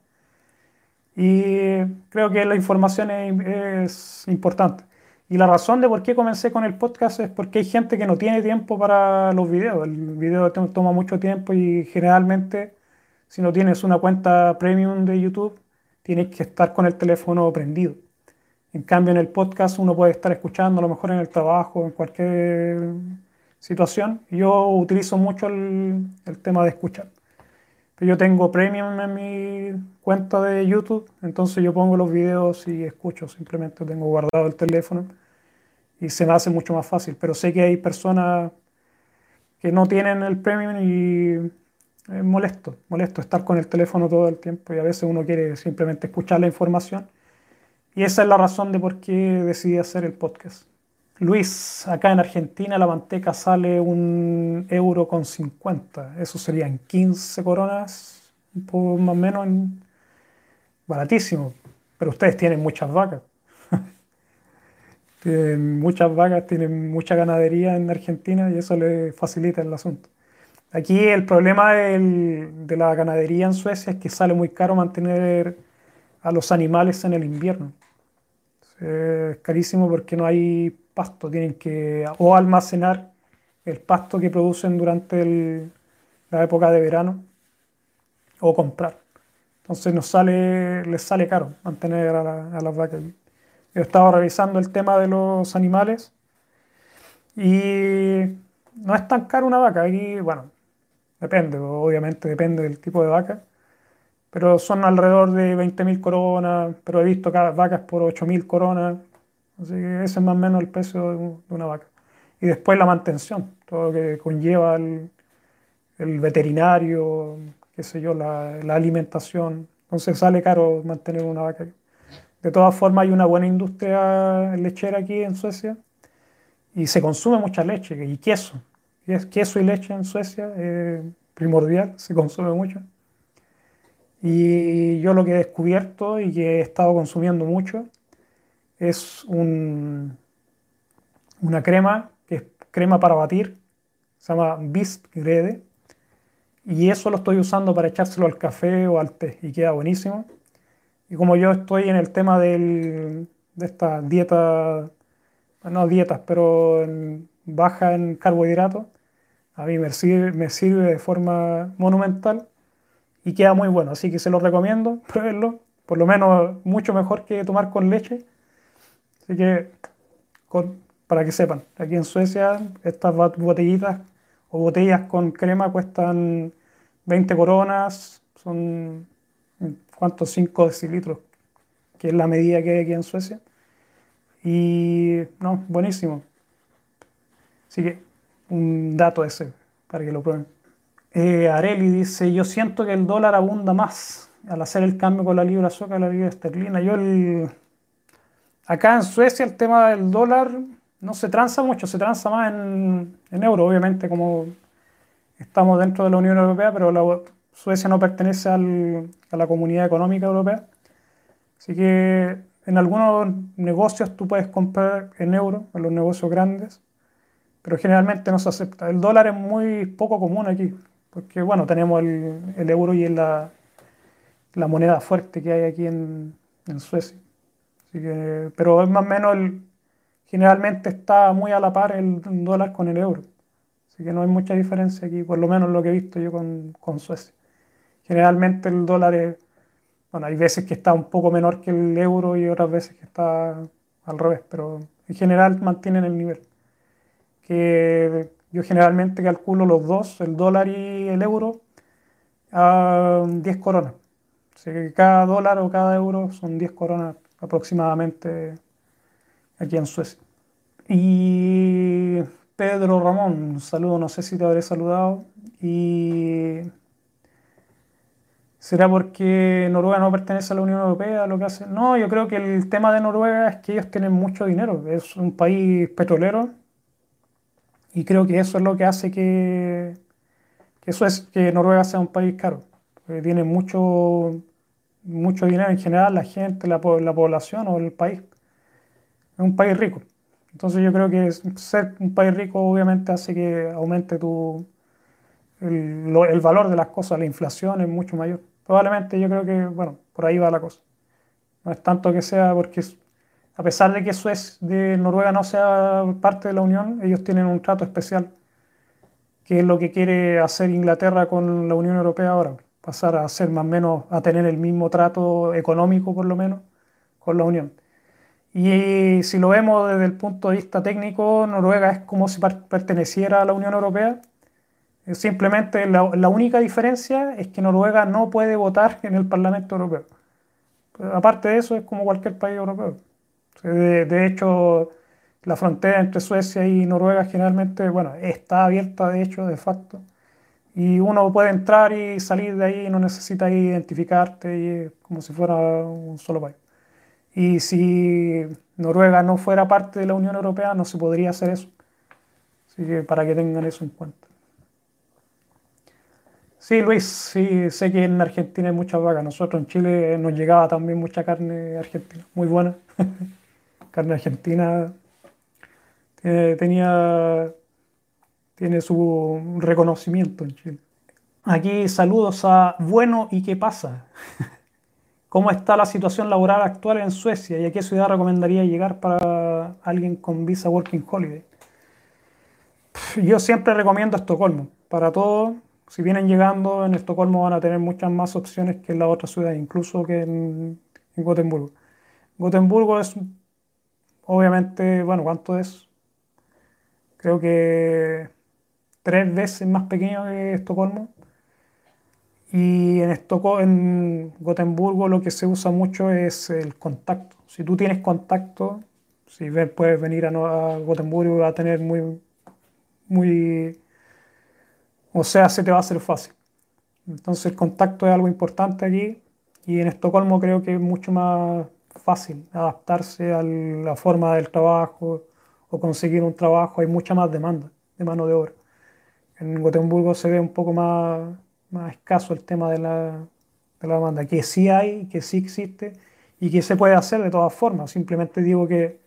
Y creo que la información es, importante. Y la razón de por qué comencé con el podcast es porque hay gente que no tiene tiempo para los videos. El video toma mucho tiempo y generalmente si no tienes una cuenta premium de YouTube, tienes que estar con el teléfono prendido. En cambio, en el podcast uno puede estar escuchando a lo mejor en el trabajo, en cualquier situación. Yo utilizo mucho el, el tema de escuchar. Yo tengo premium en mi cuenta de YouTube, entonces yo pongo los videos y escucho, simplemente tengo guardado el teléfono y se me hace mucho más fácil. Pero sé que hay personas que no tienen el premium y es molesto, molesto estar con el teléfono todo el tiempo y a veces uno quiere simplemente escuchar la información. Y esa es la razón de por qué decidí hacer el podcast. Luis, acá en Argentina la manteca sale un euro con 50. Eso serían 15 coronas, poco más o menos baratísimo. Pero ustedes tienen muchas vacas. tienen muchas vacas, tienen mucha ganadería en Argentina y eso les facilita el asunto. Aquí el problema de la ganadería en Suecia es que sale muy caro mantener a los animales en el invierno. Es carísimo porque no hay pasto, tienen que o almacenar el pasto que producen durante la época de verano o comprar. Entonces nos sale, les sale caro mantener a, las vacas. Yo estaba revisando el tema de los animales y no es tan caro una vaca. Aquí, bueno, depende, obviamente depende del tipo de vaca, pero son alrededor de 20.000 coronas, pero he visto vacas por 8.000 coronas. Así que ese es más o menos el precio de una vaca. Y después la mantención, todo lo que conlleva el, veterinario, qué sé yo, la, alimentación. Entonces sale caro mantener una vaca. De todas formas, hay una buena industria lechera aquí en Suecia y se consume mucha leche y queso. Queso y leche en Suecia es primordial, se consume mucho. Y yo lo que he descubierto y que he estado consumiendo mucho es un, una crema que es crema para batir, se llama Beast Grede, y eso lo estoy usando para echárselo al café o al té y queda buenísimo. Y como yo estoy en el tema del, de esta dieta, no dietas, pero baja en carbohidratos, a mí me sirve, me sirve de forma monumental y queda muy bueno. Así que se lo recomiendo, pruébenlo. Por lo menos mucho mejor que tomar con leche Que, para que sepan, aquí en Suecia estas botellitas o botellas con crema cuestan 20 coronas, son ¿cuántos? 5 decilitros, que es la medida que hay aquí en Suecia. Y no, buenísimo. Así que un dato ese para que lo prueben. Eh, Areli dice, yo siento que el dólar abunda más al hacer el cambio con la libra sueca y la libra esterlina. Yo el, Acá en Suecia el tema del dólar no se transa mucho, se transa más en, en euro, obviamente, como estamos dentro de la Unión Europea, pero Suecia no pertenece a la Comunidad Económica Europea. Así que en algunos negocios tú puedes comprar en euro, en los negocios grandes, pero generalmente no se acepta. El dólar es muy poco común aquí, porque bueno, tenemos el, euro y es la, la moneda fuerte que hay aquí en Suecia pero es más o menos, generalmente está muy a la par el dólar con el euro. Así que no hay mucha diferencia aquí, por lo menos lo que he visto yo con, con Suecia. Generalmente el dólar es, bueno, hay veces que está un poco menor que el euro y otras veces que está al revés, pero en general mantienen el nivel. Que yo generalmente calculo los dos, el dólar y el euro, a 10 coronas. Así que cada dólar o cada euro son 10 coronas aproximadamente aquí en Suecia. Y Pedro Ramón, un saludo, no sé si te habré saludado. Y ¿Será porque Noruega no pertenece a la Unión Europea lo que hace? No, yo creo que el tema de Noruega es que ellos tienen mucho dinero. Es un país petrolero y creo que eso es lo que hace que, eso es que Noruega sea un país caro. tiene mucho, mucho dinero en general, la gente, la, la población o el país. Es un país rico. Entonces yo creo que ser un país rico obviamente hace que aumente tu, el, el valor de las cosas, la inflación es mucho mayor. Probablemente yo creo que, bueno, por ahí va la cosa. No es tanto que sea porque, a pesar de que Suecia de Noruega no sea parte de la Unión, ellos tienen un trato especial, que es lo que quiere hacer Inglaterra con la Unión Europea ahora, pasar a ser más o menos, a tener el mismo trato económico por lo menos con la Unión. Y si lo vemos desde el punto de vista técnico, Noruega es como si perteneciera a la Unión Europea Simplemente la, única diferencia es que Noruega no puede votar en el Parlamento Europeo. aparte de eso, es como cualquier país europeo. De, hecho, la frontera entre Suecia y Noruega generalmente, bueno, está abierta de hecho, de facto. Y uno puede entrar y salir de ahí, no necesita identificarte, y como si fuera un solo país. Y si Noruega no fuera parte de la Unión Europea, no se podría hacer eso. Así que para que tengan eso en cuenta. Sí, Luis, sí, sé que en Argentina hay muchas vacas. Nosotros en Chile nos llegaba también mucha carne argentina, muy buena. carne argentina tenía, tiene su reconocimiento en Chile. Aquí saludos a Bueno y qué pasa. ¿Cómo está la situación laboral actual en Suecia y a qué ciudad recomendaría llegar para alguien con visa Working Holiday? Yo siempre recomiendo Estocolmo. Para todo, si vienen llegando en Estocolmo van a tener muchas más opciones que en la otra ciudad, incluso que en, Gotemburgo. Gotemburgo es, obviamente, bueno, ¿cuánto es? Creo que tres veces más pequeño que Estocolmo. Y en, en Gotemburgo lo que se usa mucho es el contacto. Si tú tienes contacto, si puedes venir a, a Gotemburgo va a tener muy, muy o sea, se te va a hacer fácil. Entonces el contacto es algo importante aquí y en Estocolmo creo que es mucho más fácil adaptarse a la forma del trabajo o conseguir un trabajo. Hay mucha más demanda de mano de obra. En Gotemburgo se ve un poco más, más escaso el tema de la, de la demanda, que sí hay, que sí existe y que se puede hacer de todas formas. Simplemente digo que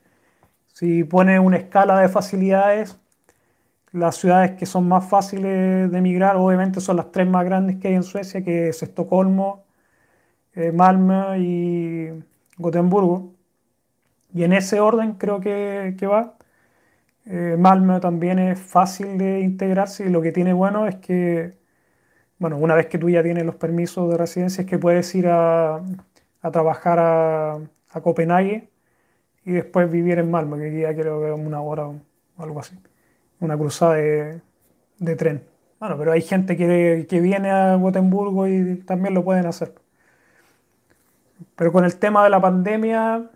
si pone una escala de facilidades, las ciudades que son más fáciles de emigrar, obviamente, son las tres más grandes que hay en Suecia, que es Estocolmo, eh, Malmö y Gotemburgo. Y en ese orden creo que, va. Eh, Malmö también es fácil de integrarse y lo que tiene bueno es que, bueno, una vez que tú ya tienes los permisos de residencia, es que puedes ir a, trabajar a, a, Copenhague y después vivir en Malmö, que ya creo que es una hora o algo así una cruzada de, tren. Bueno, pero hay gente que, que, viene a Gotemburgo y también lo pueden hacer. Pero con el tema de la pandemia,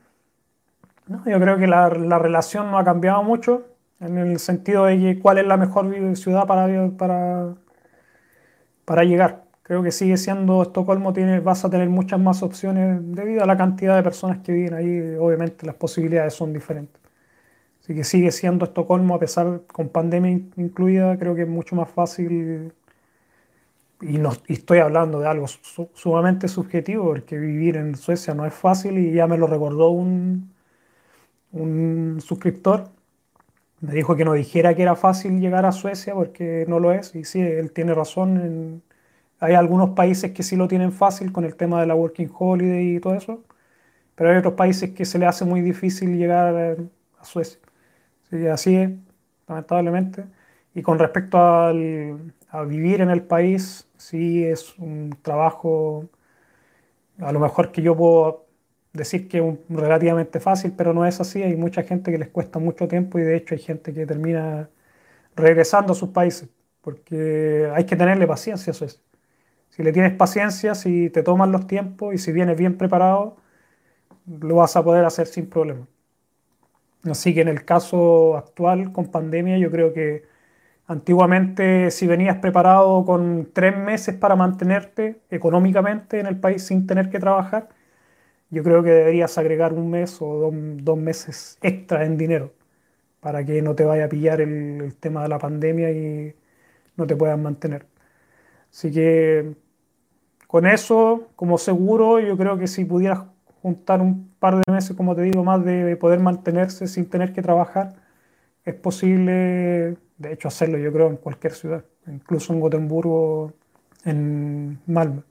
yo creo que la, relación no ha cambiado mucho, en el sentido de que cuál es la mejor ciudad para, para, para llegar. Creo que sigue siendo Estocolmo, tiene, vas a tener muchas más opciones debido a la cantidad de personas que viven ahí. Obviamente las posibilidades son diferentes. Así que sigue siendo Estocolmo, a pesar con pandemia incluida, creo que es mucho más fácil. Y, no, estoy hablando de algo sumamente subjetivo, porque vivir en Suecia no es fácil y ya me lo recordó un, un suscriptor. Me dijo que no dijera que era fácil llegar a Suecia porque no lo es. Y sí, él tiene razón. hay algunos países que sí lo tienen fácil con el tema de la Working Holiday y todo eso. Pero hay otros países que se le hace muy difícil llegar a Suecia. Sí, así es, lamentablemente. Y con respecto a vivir en el país, sí es un trabajo, a lo mejor que yo puedo decir que es relativamente fácil, pero no es así. Hay mucha gente que les cuesta mucho tiempo y de hecho hay gente que termina regresando a sus países, porque hay que tenerle paciencia, eso es. Si le tienes paciencia, si te toman los tiempos y si vienes bien preparado, lo vas a poder hacer sin problema. Así que en el caso actual con pandemia, yo creo que antiguamente si venías preparado con tres meses para mantenerte económicamente en el país sin tener que trabajar, yo creo que deberías agregar un mes o dos, meses extra en dinero para que no te vaya a pillar el, el tema de la pandemia y no te puedas mantener. Así que con eso, como seguro, yo creo que si pudieras juntar un par de meses, como te digo, más de poder mantenerse sin tener que trabajar, es posible, de hecho, hacerlo yo creo en cualquier ciudad, incluso en Gotemburgo, en Malmö.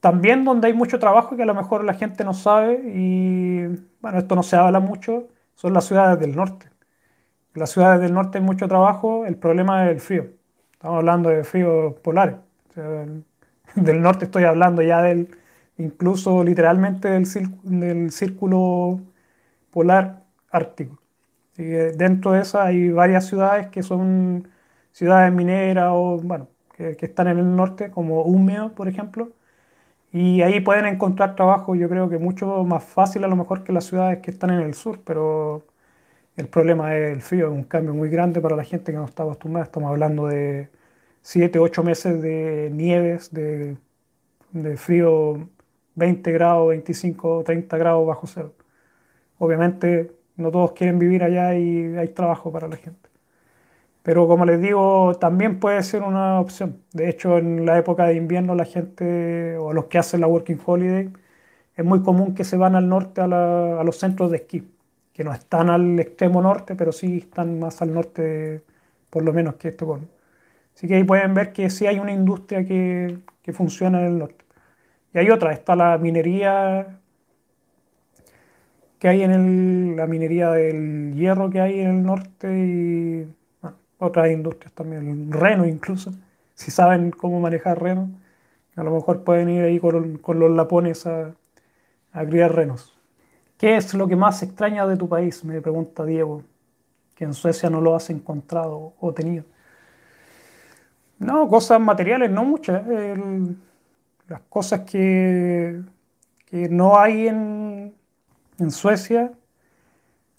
También donde hay mucho trabajo que a lo mejor la gente no sabe y, bueno, esto no se habla mucho, son las ciudades del norte. Las ciudades del norte hay mucho trabajo, el problema es el frío. Estamos hablando de frío polares. del norte estoy hablando ya del, incluso literalmente del, círculo polar ártico. dentro de esas hay varias ciudades que son ciudades mineras o, bueno, que, que, están en el norte, como Húmedo, por ejemplo, y ahí pueden encontrar trabajo, yo creo que mucho más fácil a lo mejor que las ciudades que están en el sur, pero el problema es el frío, es un cambio muy grande para la gente que no está acostumbrada. Estamos hablando de 7, 8 meses de nieves, de, de frío 20 grados, 25, 30 grados bajo cero. Obviamente no todos quieren vivir allá y hay trabajo para la gente. Pero como les digo, también puede ser una opción. De hecho, en la época de invierno la gente o los que hacen la Working Holiday, es muy común que se van al norte a, a los centros de esquí, que no están al extremo norte, pero sí están más al norte, por lo menos que Estocolmo. Así que ahí pueden ver que sí hay una industria que, que funciona en el norte. Y hay otra, está la minería que hay en el, la minería del hierro que hay en el norte y otras industrias también, reno incluso, si saben cómo manejar reno, a lo mejor pueden ir ahí con, con los lapones a, a, criar renos. ¿Qué es lo que más extraña de tu país? Me pregunta Diego, que en Suecia no lo has encontrado o tenido. No, cosas materiales, no muchas. El, las cosas que, que no hay en, en, Suecia,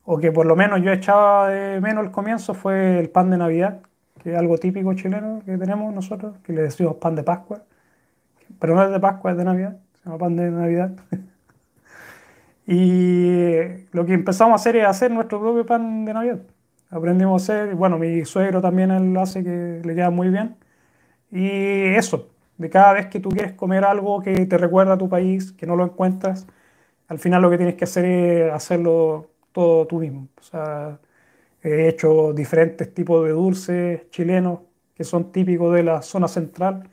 o que por lo menos yo echaba de menos al comienzo, fue el pan de Navidad, que es algo típico chileno que tenemos nosotros, que le decimos pan de Pascua, pero no es de Pascua, es de Navidad, se llama pan de Navidad. y lo que empezamos a hacer es hacer nuestro propio pan de Navidad. Aprendimos a hacer, bueno, mi suegro también él hace que le queda muy bien. Y eso, de cada vez que tú quieres comer algo que te recuerda a tu país, que no lo encuentras, al final lo que tienes que hacer es hacerlo tú mismo. O sea, he hecho diferentes tipos de dulces chilenos que son típicos de la zona central,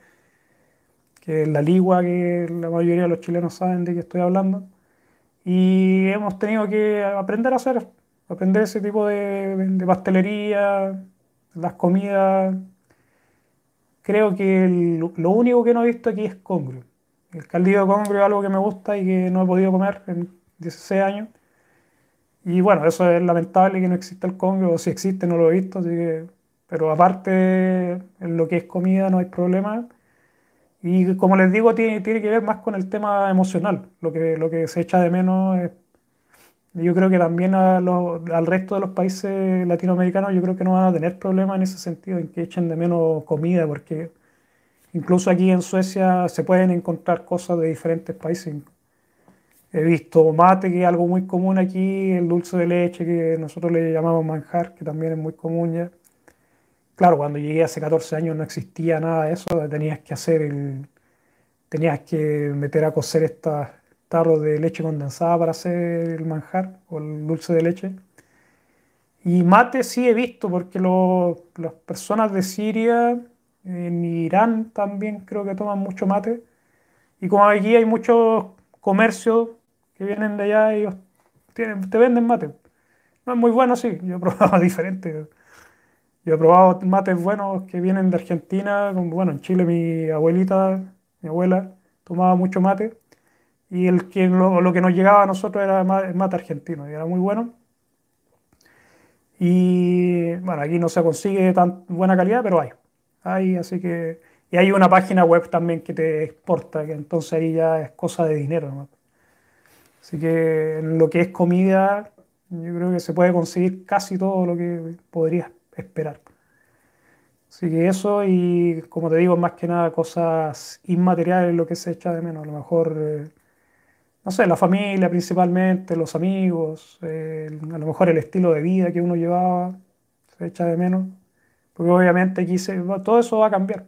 que es la ligua que la mayoría de los chilenos saben de qué estoy hablando. Y hemos tenido que aprender a hacer, aprender ese tipo de, de pastelería, las comidas creo que lo único que no he visto aquí es congrio. El caldillo de congrio es algo que me gusta y que no he podido comer en 16 años. Y bueno, eso es lamentable que no exista el congrio, o si existe no lo he visto, así que, pero aparte en lo que es comida no hay problema. Y como les digo, tiene, tiene que ver más con el tema emocional. Lo que, lo que se echa de menos es yo creo que también al resto de los países latinoamericanos yo creo que no van a tener problemas en ese sentido, en que echen de menos comida, porque incluso aquí en Suecia se pueden encontrar cosas de diferentes países. He visto mate, que es algo muy común aquí, el dulce de leche, que nosotros le llamamos manjar, que también es muy común ya. Claro, cuando llegué hace 14 años no existía nada de eso, tenías que hacer el, tenías que meter a cocer estas tarros de leche condensada para hacer el manjar o el dulce de leche. Y mate sí he visto, porque las personas de Siria, en Irán también creo que toman mucho mate. Y como aquí hay muchos comercios que vienen de allá, tienen, te venden mate. No es muy bueno, sí, yo he probado diferente. Yo he probado mates buenos que vienen de Argentina, bueno, en Chile mi abuelita, mi abuela, tomaba mucho mate, y el que, lo, que nos llegaba a nosotros era mate argentino, y era muy bueno. Y bueno, aquí no se consigue tan buena calidad, pero hay. Hay, así que... Y hay una página web también que te exporta, que entonces ahí ya es cosa de dinero. Así que en lo que es comida, yo creo que se puede conseguir casi todo lo que podrías esperar. Así que eso y como te digo, más que nada cosas inmateriales lo que se echa de menos. A lo mejor, eh, no sé, la familia principalmente, los amigos, a lo mejor el estilo de vida que uno llevaba se echa de menos. Porque obviamente aquí todo eso va a cambiar.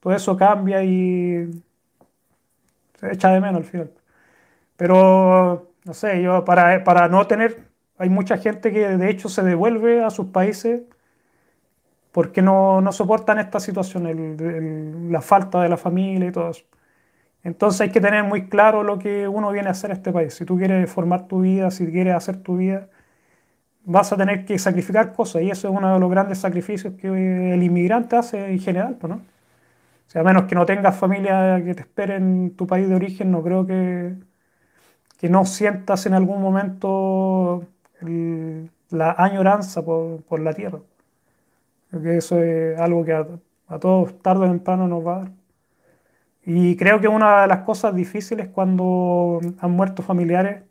Todo eso cambia y se echa de menos al final. Pero, no sé, yo para, para no tener, hay mucha gente que de hecho se devuelve a sus países porque no, no soportan esta situación, la falta de la familia y todo eso. Entonces hay que tener muy claro lo que uno viene a hacer a este país. Si tú quieres formar tu vida, si quieres hacer tu vida, vas a tener que sacrificar cosas y eso es uno de los grandes sacrificios que el inmigrante hace en general, ¿no? O sea, a menos que no tengas familia que te espere en tu país de origen, no creo que, que no sientas en algún momento la añoranza por, la tierra. Porque eso es algo que a, todos tarde o temprano nos va a dar. Y creo que una de las cosas difíciles cuando han muerto familiares,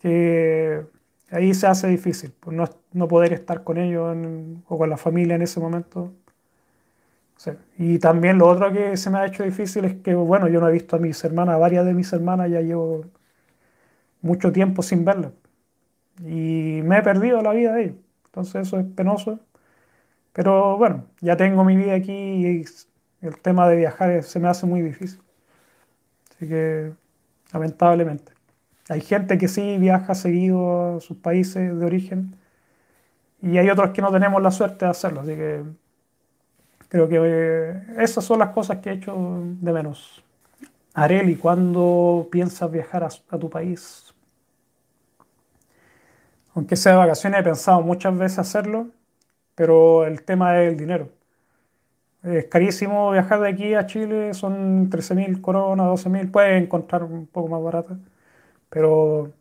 que ahí se hace difícil, pues no, poder estar con ellos o con la familia en ese momento. Y también lo otro que se me ha hecho difícil es que, bueno, yo no he visto a mis hermanas, varias de mis hermanas ya llevo mucho tiempo sin verlas. Y me he perdido la vida de ellos. Entonces eso es penoso. Pero bueno, ya tengo mi vida aquí y el tema de viajar se me hace muy difícil. Así que, lamentablemente. Hay gente que sí viaja seguido a sus países de origen y hay otros que no tenemos la suerte de hacerlo. Así que creo que eh, esas son las cosas que he hecho de menos. Areli, ¿cuándo piensas viajar a, tu país? Aunque sea de vacaciones, he pensado muchas veces hacerlo, pero el tema es el dinero. Es carísimo viajar de aquí a Chile, son 13.000 coronas, 12.000, puedes encontrar un poco más barato pero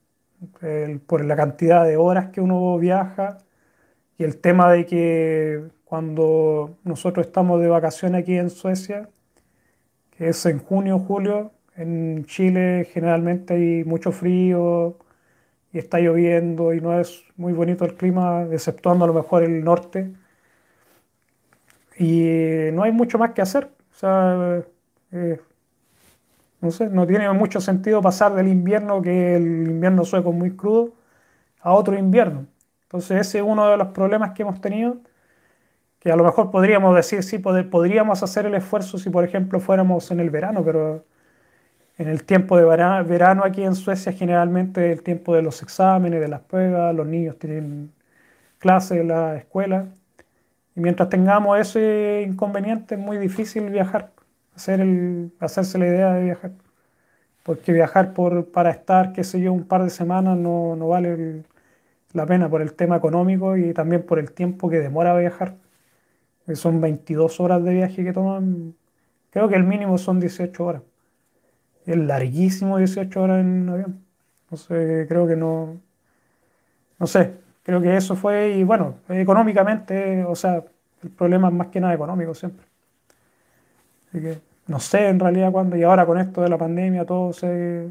por la cantidad de horas que uno viaja y el tema de que cuando nosotros estamos de vacaciones aquí en Suecia, que es en junio, julio, en Chile generalmente hay mucho frío y está lloviendo y no es muy bonito el clima, exceptuando a lo mejor el norte. Y no hay mucho más que hacer. O sea, eh, no sé, no tiene mucho sentido pasar del invierno, que el invierno sueco muy crudo, a otro invierno. Entonces ese es uno de los problemas que hemos tenido, que a lo mejor podríamos decir, sí, podríamos hacer el esfuerzo si por ejemplo fuéramos en el verano, pero en el tiempo de verano, aquí en Suecia generalmente el tiempo de los exámenes, de las pruebas, los niños tienen clases en la escuela. Y mientras tengamos ese inconveniente es muy difícil viajar hacer el, hacerse la idea de viajar. Porque viajar por, para estar, qué sé yo, un par de semanas no, no vale la pena por el tema económico y también por el tiempo que demora viajar. Que son 22 horas de viaje que toman. Creo que el mínimo son 18 horas. Es larguísimo 18 horas en avión. Entonces creo que no. No sé, creo que eso fue. Y bueno, económicamente, o sea, el problema es más que nada económico siempre. Así que no sé en realidad cuándo, y ahora con esto de la pandemia todo se,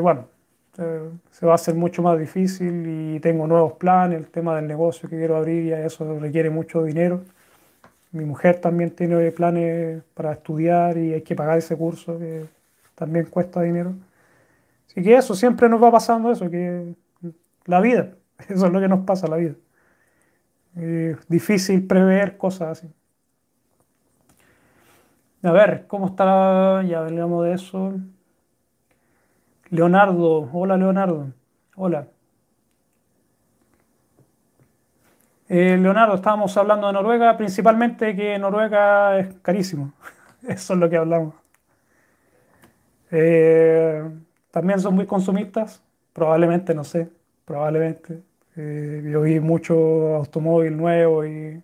bueno, se, va a hacer mucho más difícil y tengo nuevos planes, el tema del negocio que quiero abrir, ya eso requiere mucho dinero. Mi mujer también tiene planes para estudiar y hay que pagar ese curso que también cuesta dinero. Así que eso, siempre nos va pasando eso, que la vida, eso es lo que nos pasa, la vida. Es difícil prever cosas así. A ver, ¿cómo está? Ya hablamos de eso. Leonardo, hola Leonardo, hola. Eh, Leonardo, estábamos hablando de Noruega, principalmente que Noruega es carísimo. Eso es lo que hablamos. Eh, también son muy consumistas, probablemente, no sé, probablemente. Eh, yo vi mucho automóvil nuevo y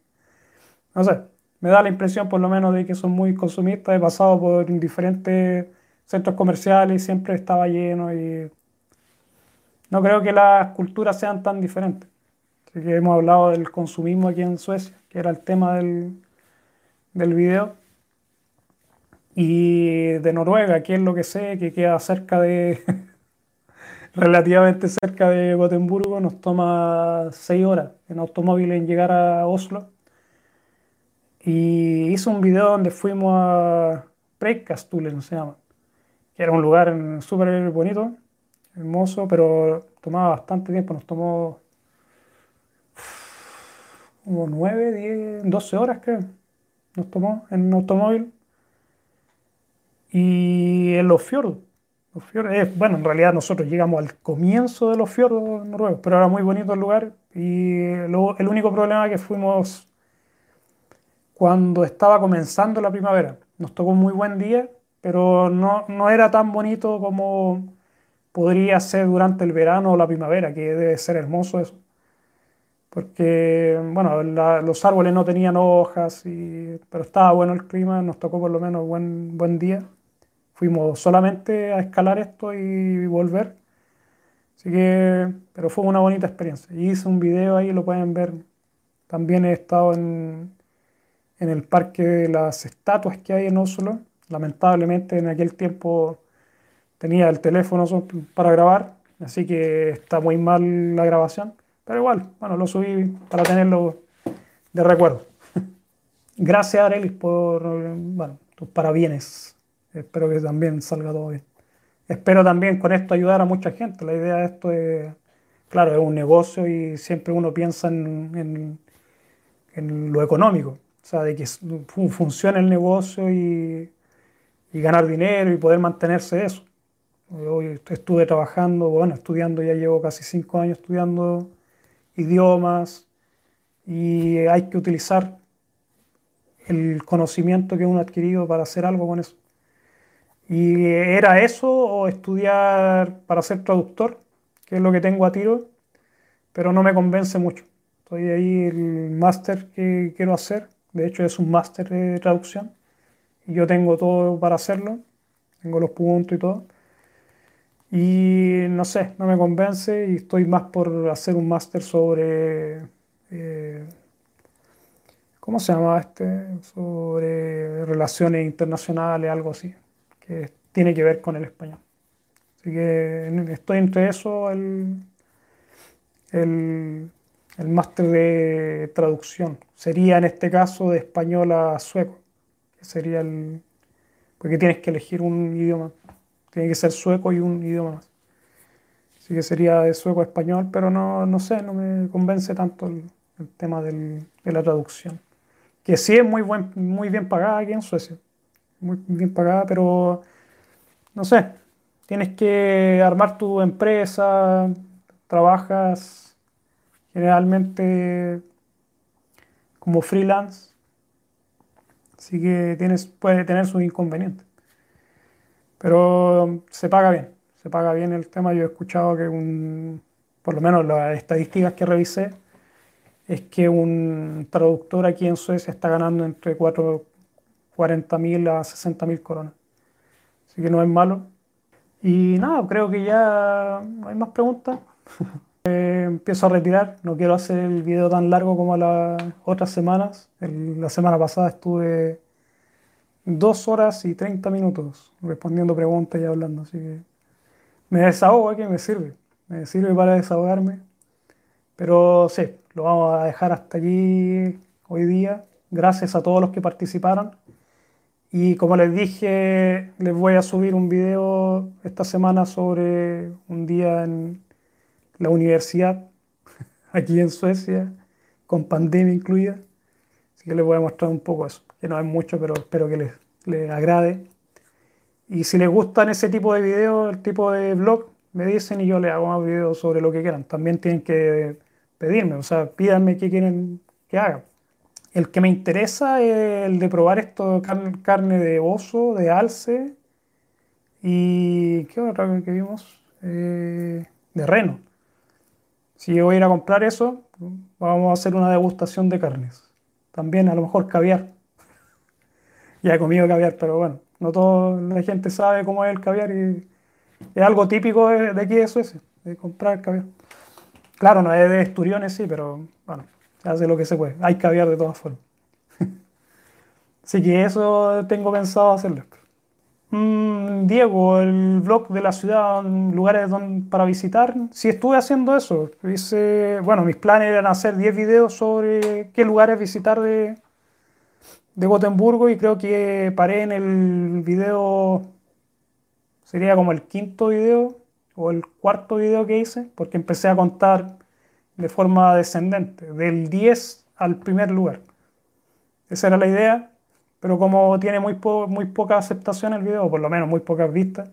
no sé, me da la impresión por lo menos de que son muy consumistas. He pasado por diferentes centros comerciales y siempre estaba lleno y no creo que las culturas sean tan diferentes. Así que hemos hablado del consumismo aquí en Suecia, que era el tema del, del video. Y de Noruega, que es lo que sé, que queda cerca de, relativamente cerca de Gotemburgo, nos toma seis horas en automóvil en llegar a Oslo. Y hice un video donde fuimos a Preikastulen, se llama, era un lugar súper bonito, hermoso, pero tomaba bastante tiempo, nos tomó como 9, 10, 12 horas creo, nos tomó en un automóvil. Y en los fiordos. Los fiordos bueno, en realidad nosotros llegamos al comienzo de los fiordos noruegos, pero era muy bonito el lugar. Y el único problema que fuimos cuando estaba comenzando la primavera. Nos tocó un muy buen día, pero no, no era tan bonito como podría ser durante el verano o la primavera, que debe ser hermoso eso. Porque, bueno, los árboles no tenían hojas, y, pero estaba bueno el clima, nos tocó por lo menos buen, buen día. Fuimos solamente a escalar esto y volver. Así que, pero fue una bonita experiencia. hice un video ahí, lo pueden ver. También he estado en, en el parque de las estatuas que hay en Oslo. Lamentablemente en aquel tiempo tenía el teléfono para grabar, así que está muy mal la grabación. Pero igual, bueno, lo subí para tenerlo de recuerdo. Gracias, Arelis, por bueno, tus parabienes. Espero que también salga todo bien. Espero también con esto ayudar a mucha gente. La idea de esto es, claro, es un negocio y siempre uno piensa en, en lo económico. O sea, de que funcione el negocio y, ganar dinero y poder mantenerse eso. Hoy estuve trabajando, bueno, estudiando, ya llevo casi cinco años estudiando idiomas y hay que utilizar el conocimiento que uno ha adquirido para hacer algo con eso. Y era eso o estudiar para ser traductor, que es lo que tengo a tiro, pero no me convence mucho. Estoy ahí el máster que quiero hacer de hecho, es un máster de traducción. Yo tengo todo para hacerlo. Tengo los puntos y todo. Y no sé, no me convence y estoy más por hacer un máster sobre... Eh, ¿Cómo se llama este? Sobre relaciones internacionales, algo así, que tiene que ver con el español. Así que estoy entre eso, el, el el máster de traducción. Sería en este caso de español a sueco, sería el... porque tienes que elegir un idioma. Tiene que ser sueco y un idioma más. Así que sería de sueco a español, pero no, no sé, no me convence tanto el, tema de la traducción. Que sí es muy, buen, muy bien pagada aquí en Suecia. Muy bien pagada, pero no sé, tienes que armar tu empresa, trabajas generalmente como freelance, así que tienes, puede tener sus inconvenientes. Pero se paga bien, se paga bien el tema. Yo he escuchado que un, por lo menos las estadísticas que revisé, es que un traductor aquí en Suecia está ganando entre 40.000 a 60.000 coronas. Así que no es malo. Y nada, creo que ya hay más preguntas. Empiezo a retirar, no quiero hacer el video tan largo como las otras semanas. la semana pasada estuve dos horas y 30 minutos respondiendo preguntas y hablando, así que me desahogo aquí, me sirve, me sirve para desahogarme. Pero sí, lo vamos a dejar hasta aquí hoy día. Gracias a todos los que participaron. Y como les dije, les voy a subir un video esta semana sobre un día en, la universidad aquí en Suecia, con pandemia incluida. Así que les voy a mostrar un poco eso, que no es mucho, pero espero que les, les agrade. Y si les gustan ese tipo de videos, el tipo de blog, me dicen y yo les hago más videos sobre lo que quieran. También tienen que pedirme, o sea, pídanme qué quieren que haga. El que me interesa es el de probar esto, carne, de oso, de alce y ¿qué otra que vimos? Eh, de reno. Si yo voy a ir a comprar eso, vamos a hacer una degustación de carnes. También a lo mejor caviar. ya he comido caviar, pero bueno, no toda la gente sabe cómo es el caviar y es algo típico de, aquí de Suecia, de comprar caviar. Claro, no es de esturiones, sí, pero bueno, se hace lo que se puede. Hay caviar de todas formas. Así que eso tengo pensado hacerlo. Mm, Diego, el blog de la ciudad, lugares para visitar. Sí, estuve haciendo eso. Hice, bueno, mis planes eran hacer 10 videos sobre qué lugares visitar de, de Gotemburgo y creo que paré en el video, sería como el quinto video o el cuarto video que hice, porque empecé a contar de forma descendente, del 10 al primer lugar. Esa era la idea pero como tiene muy, muy poca aceptación el video, por lo menos muy pocas vistas,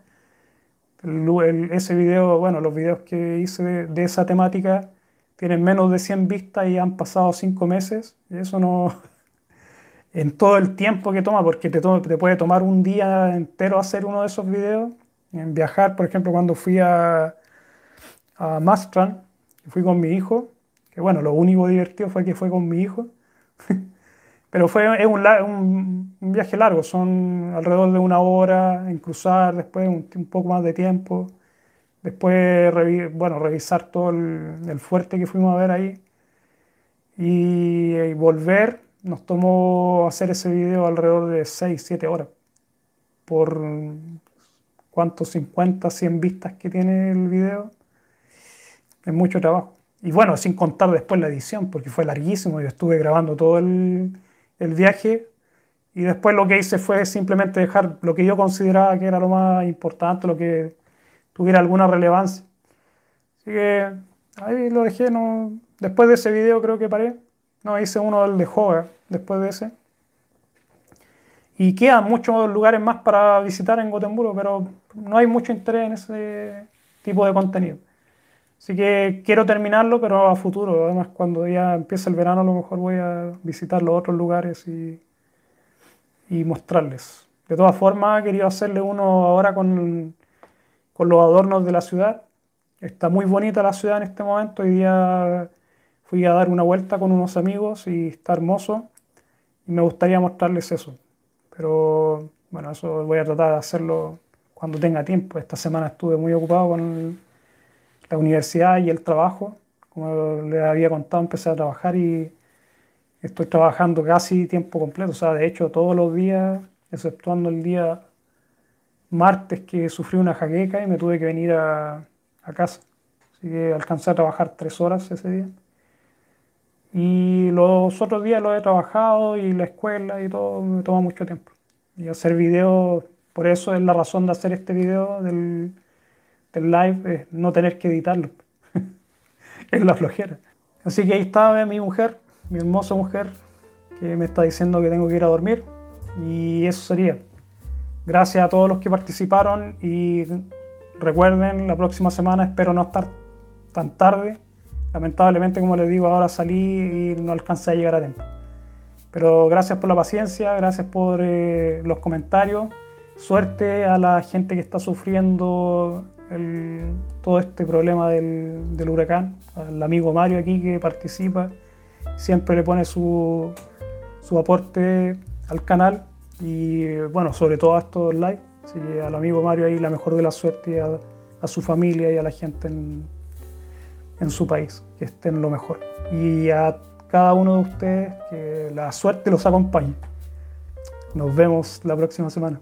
ese video, bueno, los videos que hice de, esa temática tienen menos de 100 vistas y han pasado 5 meses. Eso no. En todo el tiempo que toma, porque te, te puede tomar un día entero hacer uno de esos videos. En viajar, por ejemplo, cuando fui a, a Mastran, fui con mi hijo, que bueno, lo único divertido fue que fue con mi hijo. Pero fue, es un, un, viaje largo, son alrededor de una hora en cruzar, después un, poco más de tiempo, después bueno, revisar todo el, fuerte que fuimos a ver ahí y, volver. Nos tomó hacer ese video alrededor de 6, 7 horas por cuántos 50, 100 vistas que tiene el video. Es mucho trabajo. Y bueno, sin contar después la edición, porque fue larguísimo. Yo estuve grabando todo el, el viaje y después lo que hice fue simplemente dejar lo que yo consideraba que era lo más importante, lo que tuviera alguna relevancia. Así que ahí lo dejé, no... después de ese video creo que paré, no, hice uno del de Hoga después de ese. Y quedan muchos lugares más para visitar en Gotemburgo, pero no hay mucho interés en ese tipo de contenido. Así que quiero terminarlo, pero a futuro. Además, cuando ya empiece el verano, a lo mejor voy a visitar los otros lugares y, y mostrarles. De todas formas, quería hacerle uno ahora con, con los adornos de la ciudad. Está muy bonita la ciudad en este momento. Hoy día fui a dar una vuelta con unos amigos y está hermoso. Y me gustaría mostrarles eso. Pero bueno, eso voy a tratar de hacerlo cuando tenga tiempo. Esta semana estuve muy ocupado con la universidad y el trabajo. Como les había contado, empecé a trabajar y estoy trabajando casi tiempo completo. O sea, de hecho, todos los días, exceptuando el día martes que sufrí una jaqueca y me tuve que venir a, a casa. Así que alcancé a trabajar tres horas ese día. Y los otros días lo he trabajado y la escuela y todo me toma mucho tiempo. Y hacer videos, por eso es la razón de hacer este video del, el live es no tener que editarlo. es la flojera. Así que ahí está mi mujer, mi hermosa mujer, que me está diciendo que tengo que ir a dormir. Y eso sería. Gracias a todos los que participaron y recuerden, la próxima semana espero no estar tan tarde. Lamentablemente, como les digo, ahora salí y no alcancé a llegar a tiempo. Pero gracias por la paciencia, gracias por eh, los comentarios. Suerte a la gente que está sufriendo todo este problema del, huracán. Al amigo Mario aquí que participa, siempre le pone su, aporte al canal y bueno, sobre todo a estos live. Así que al amigo Mario ahí la mejor de la suerte a, a su familia y a la gente en, en su país, que estén lo mejor. Y a cada uno de ustedes que la suerte los acompañe. Nos vemos la próxima semana.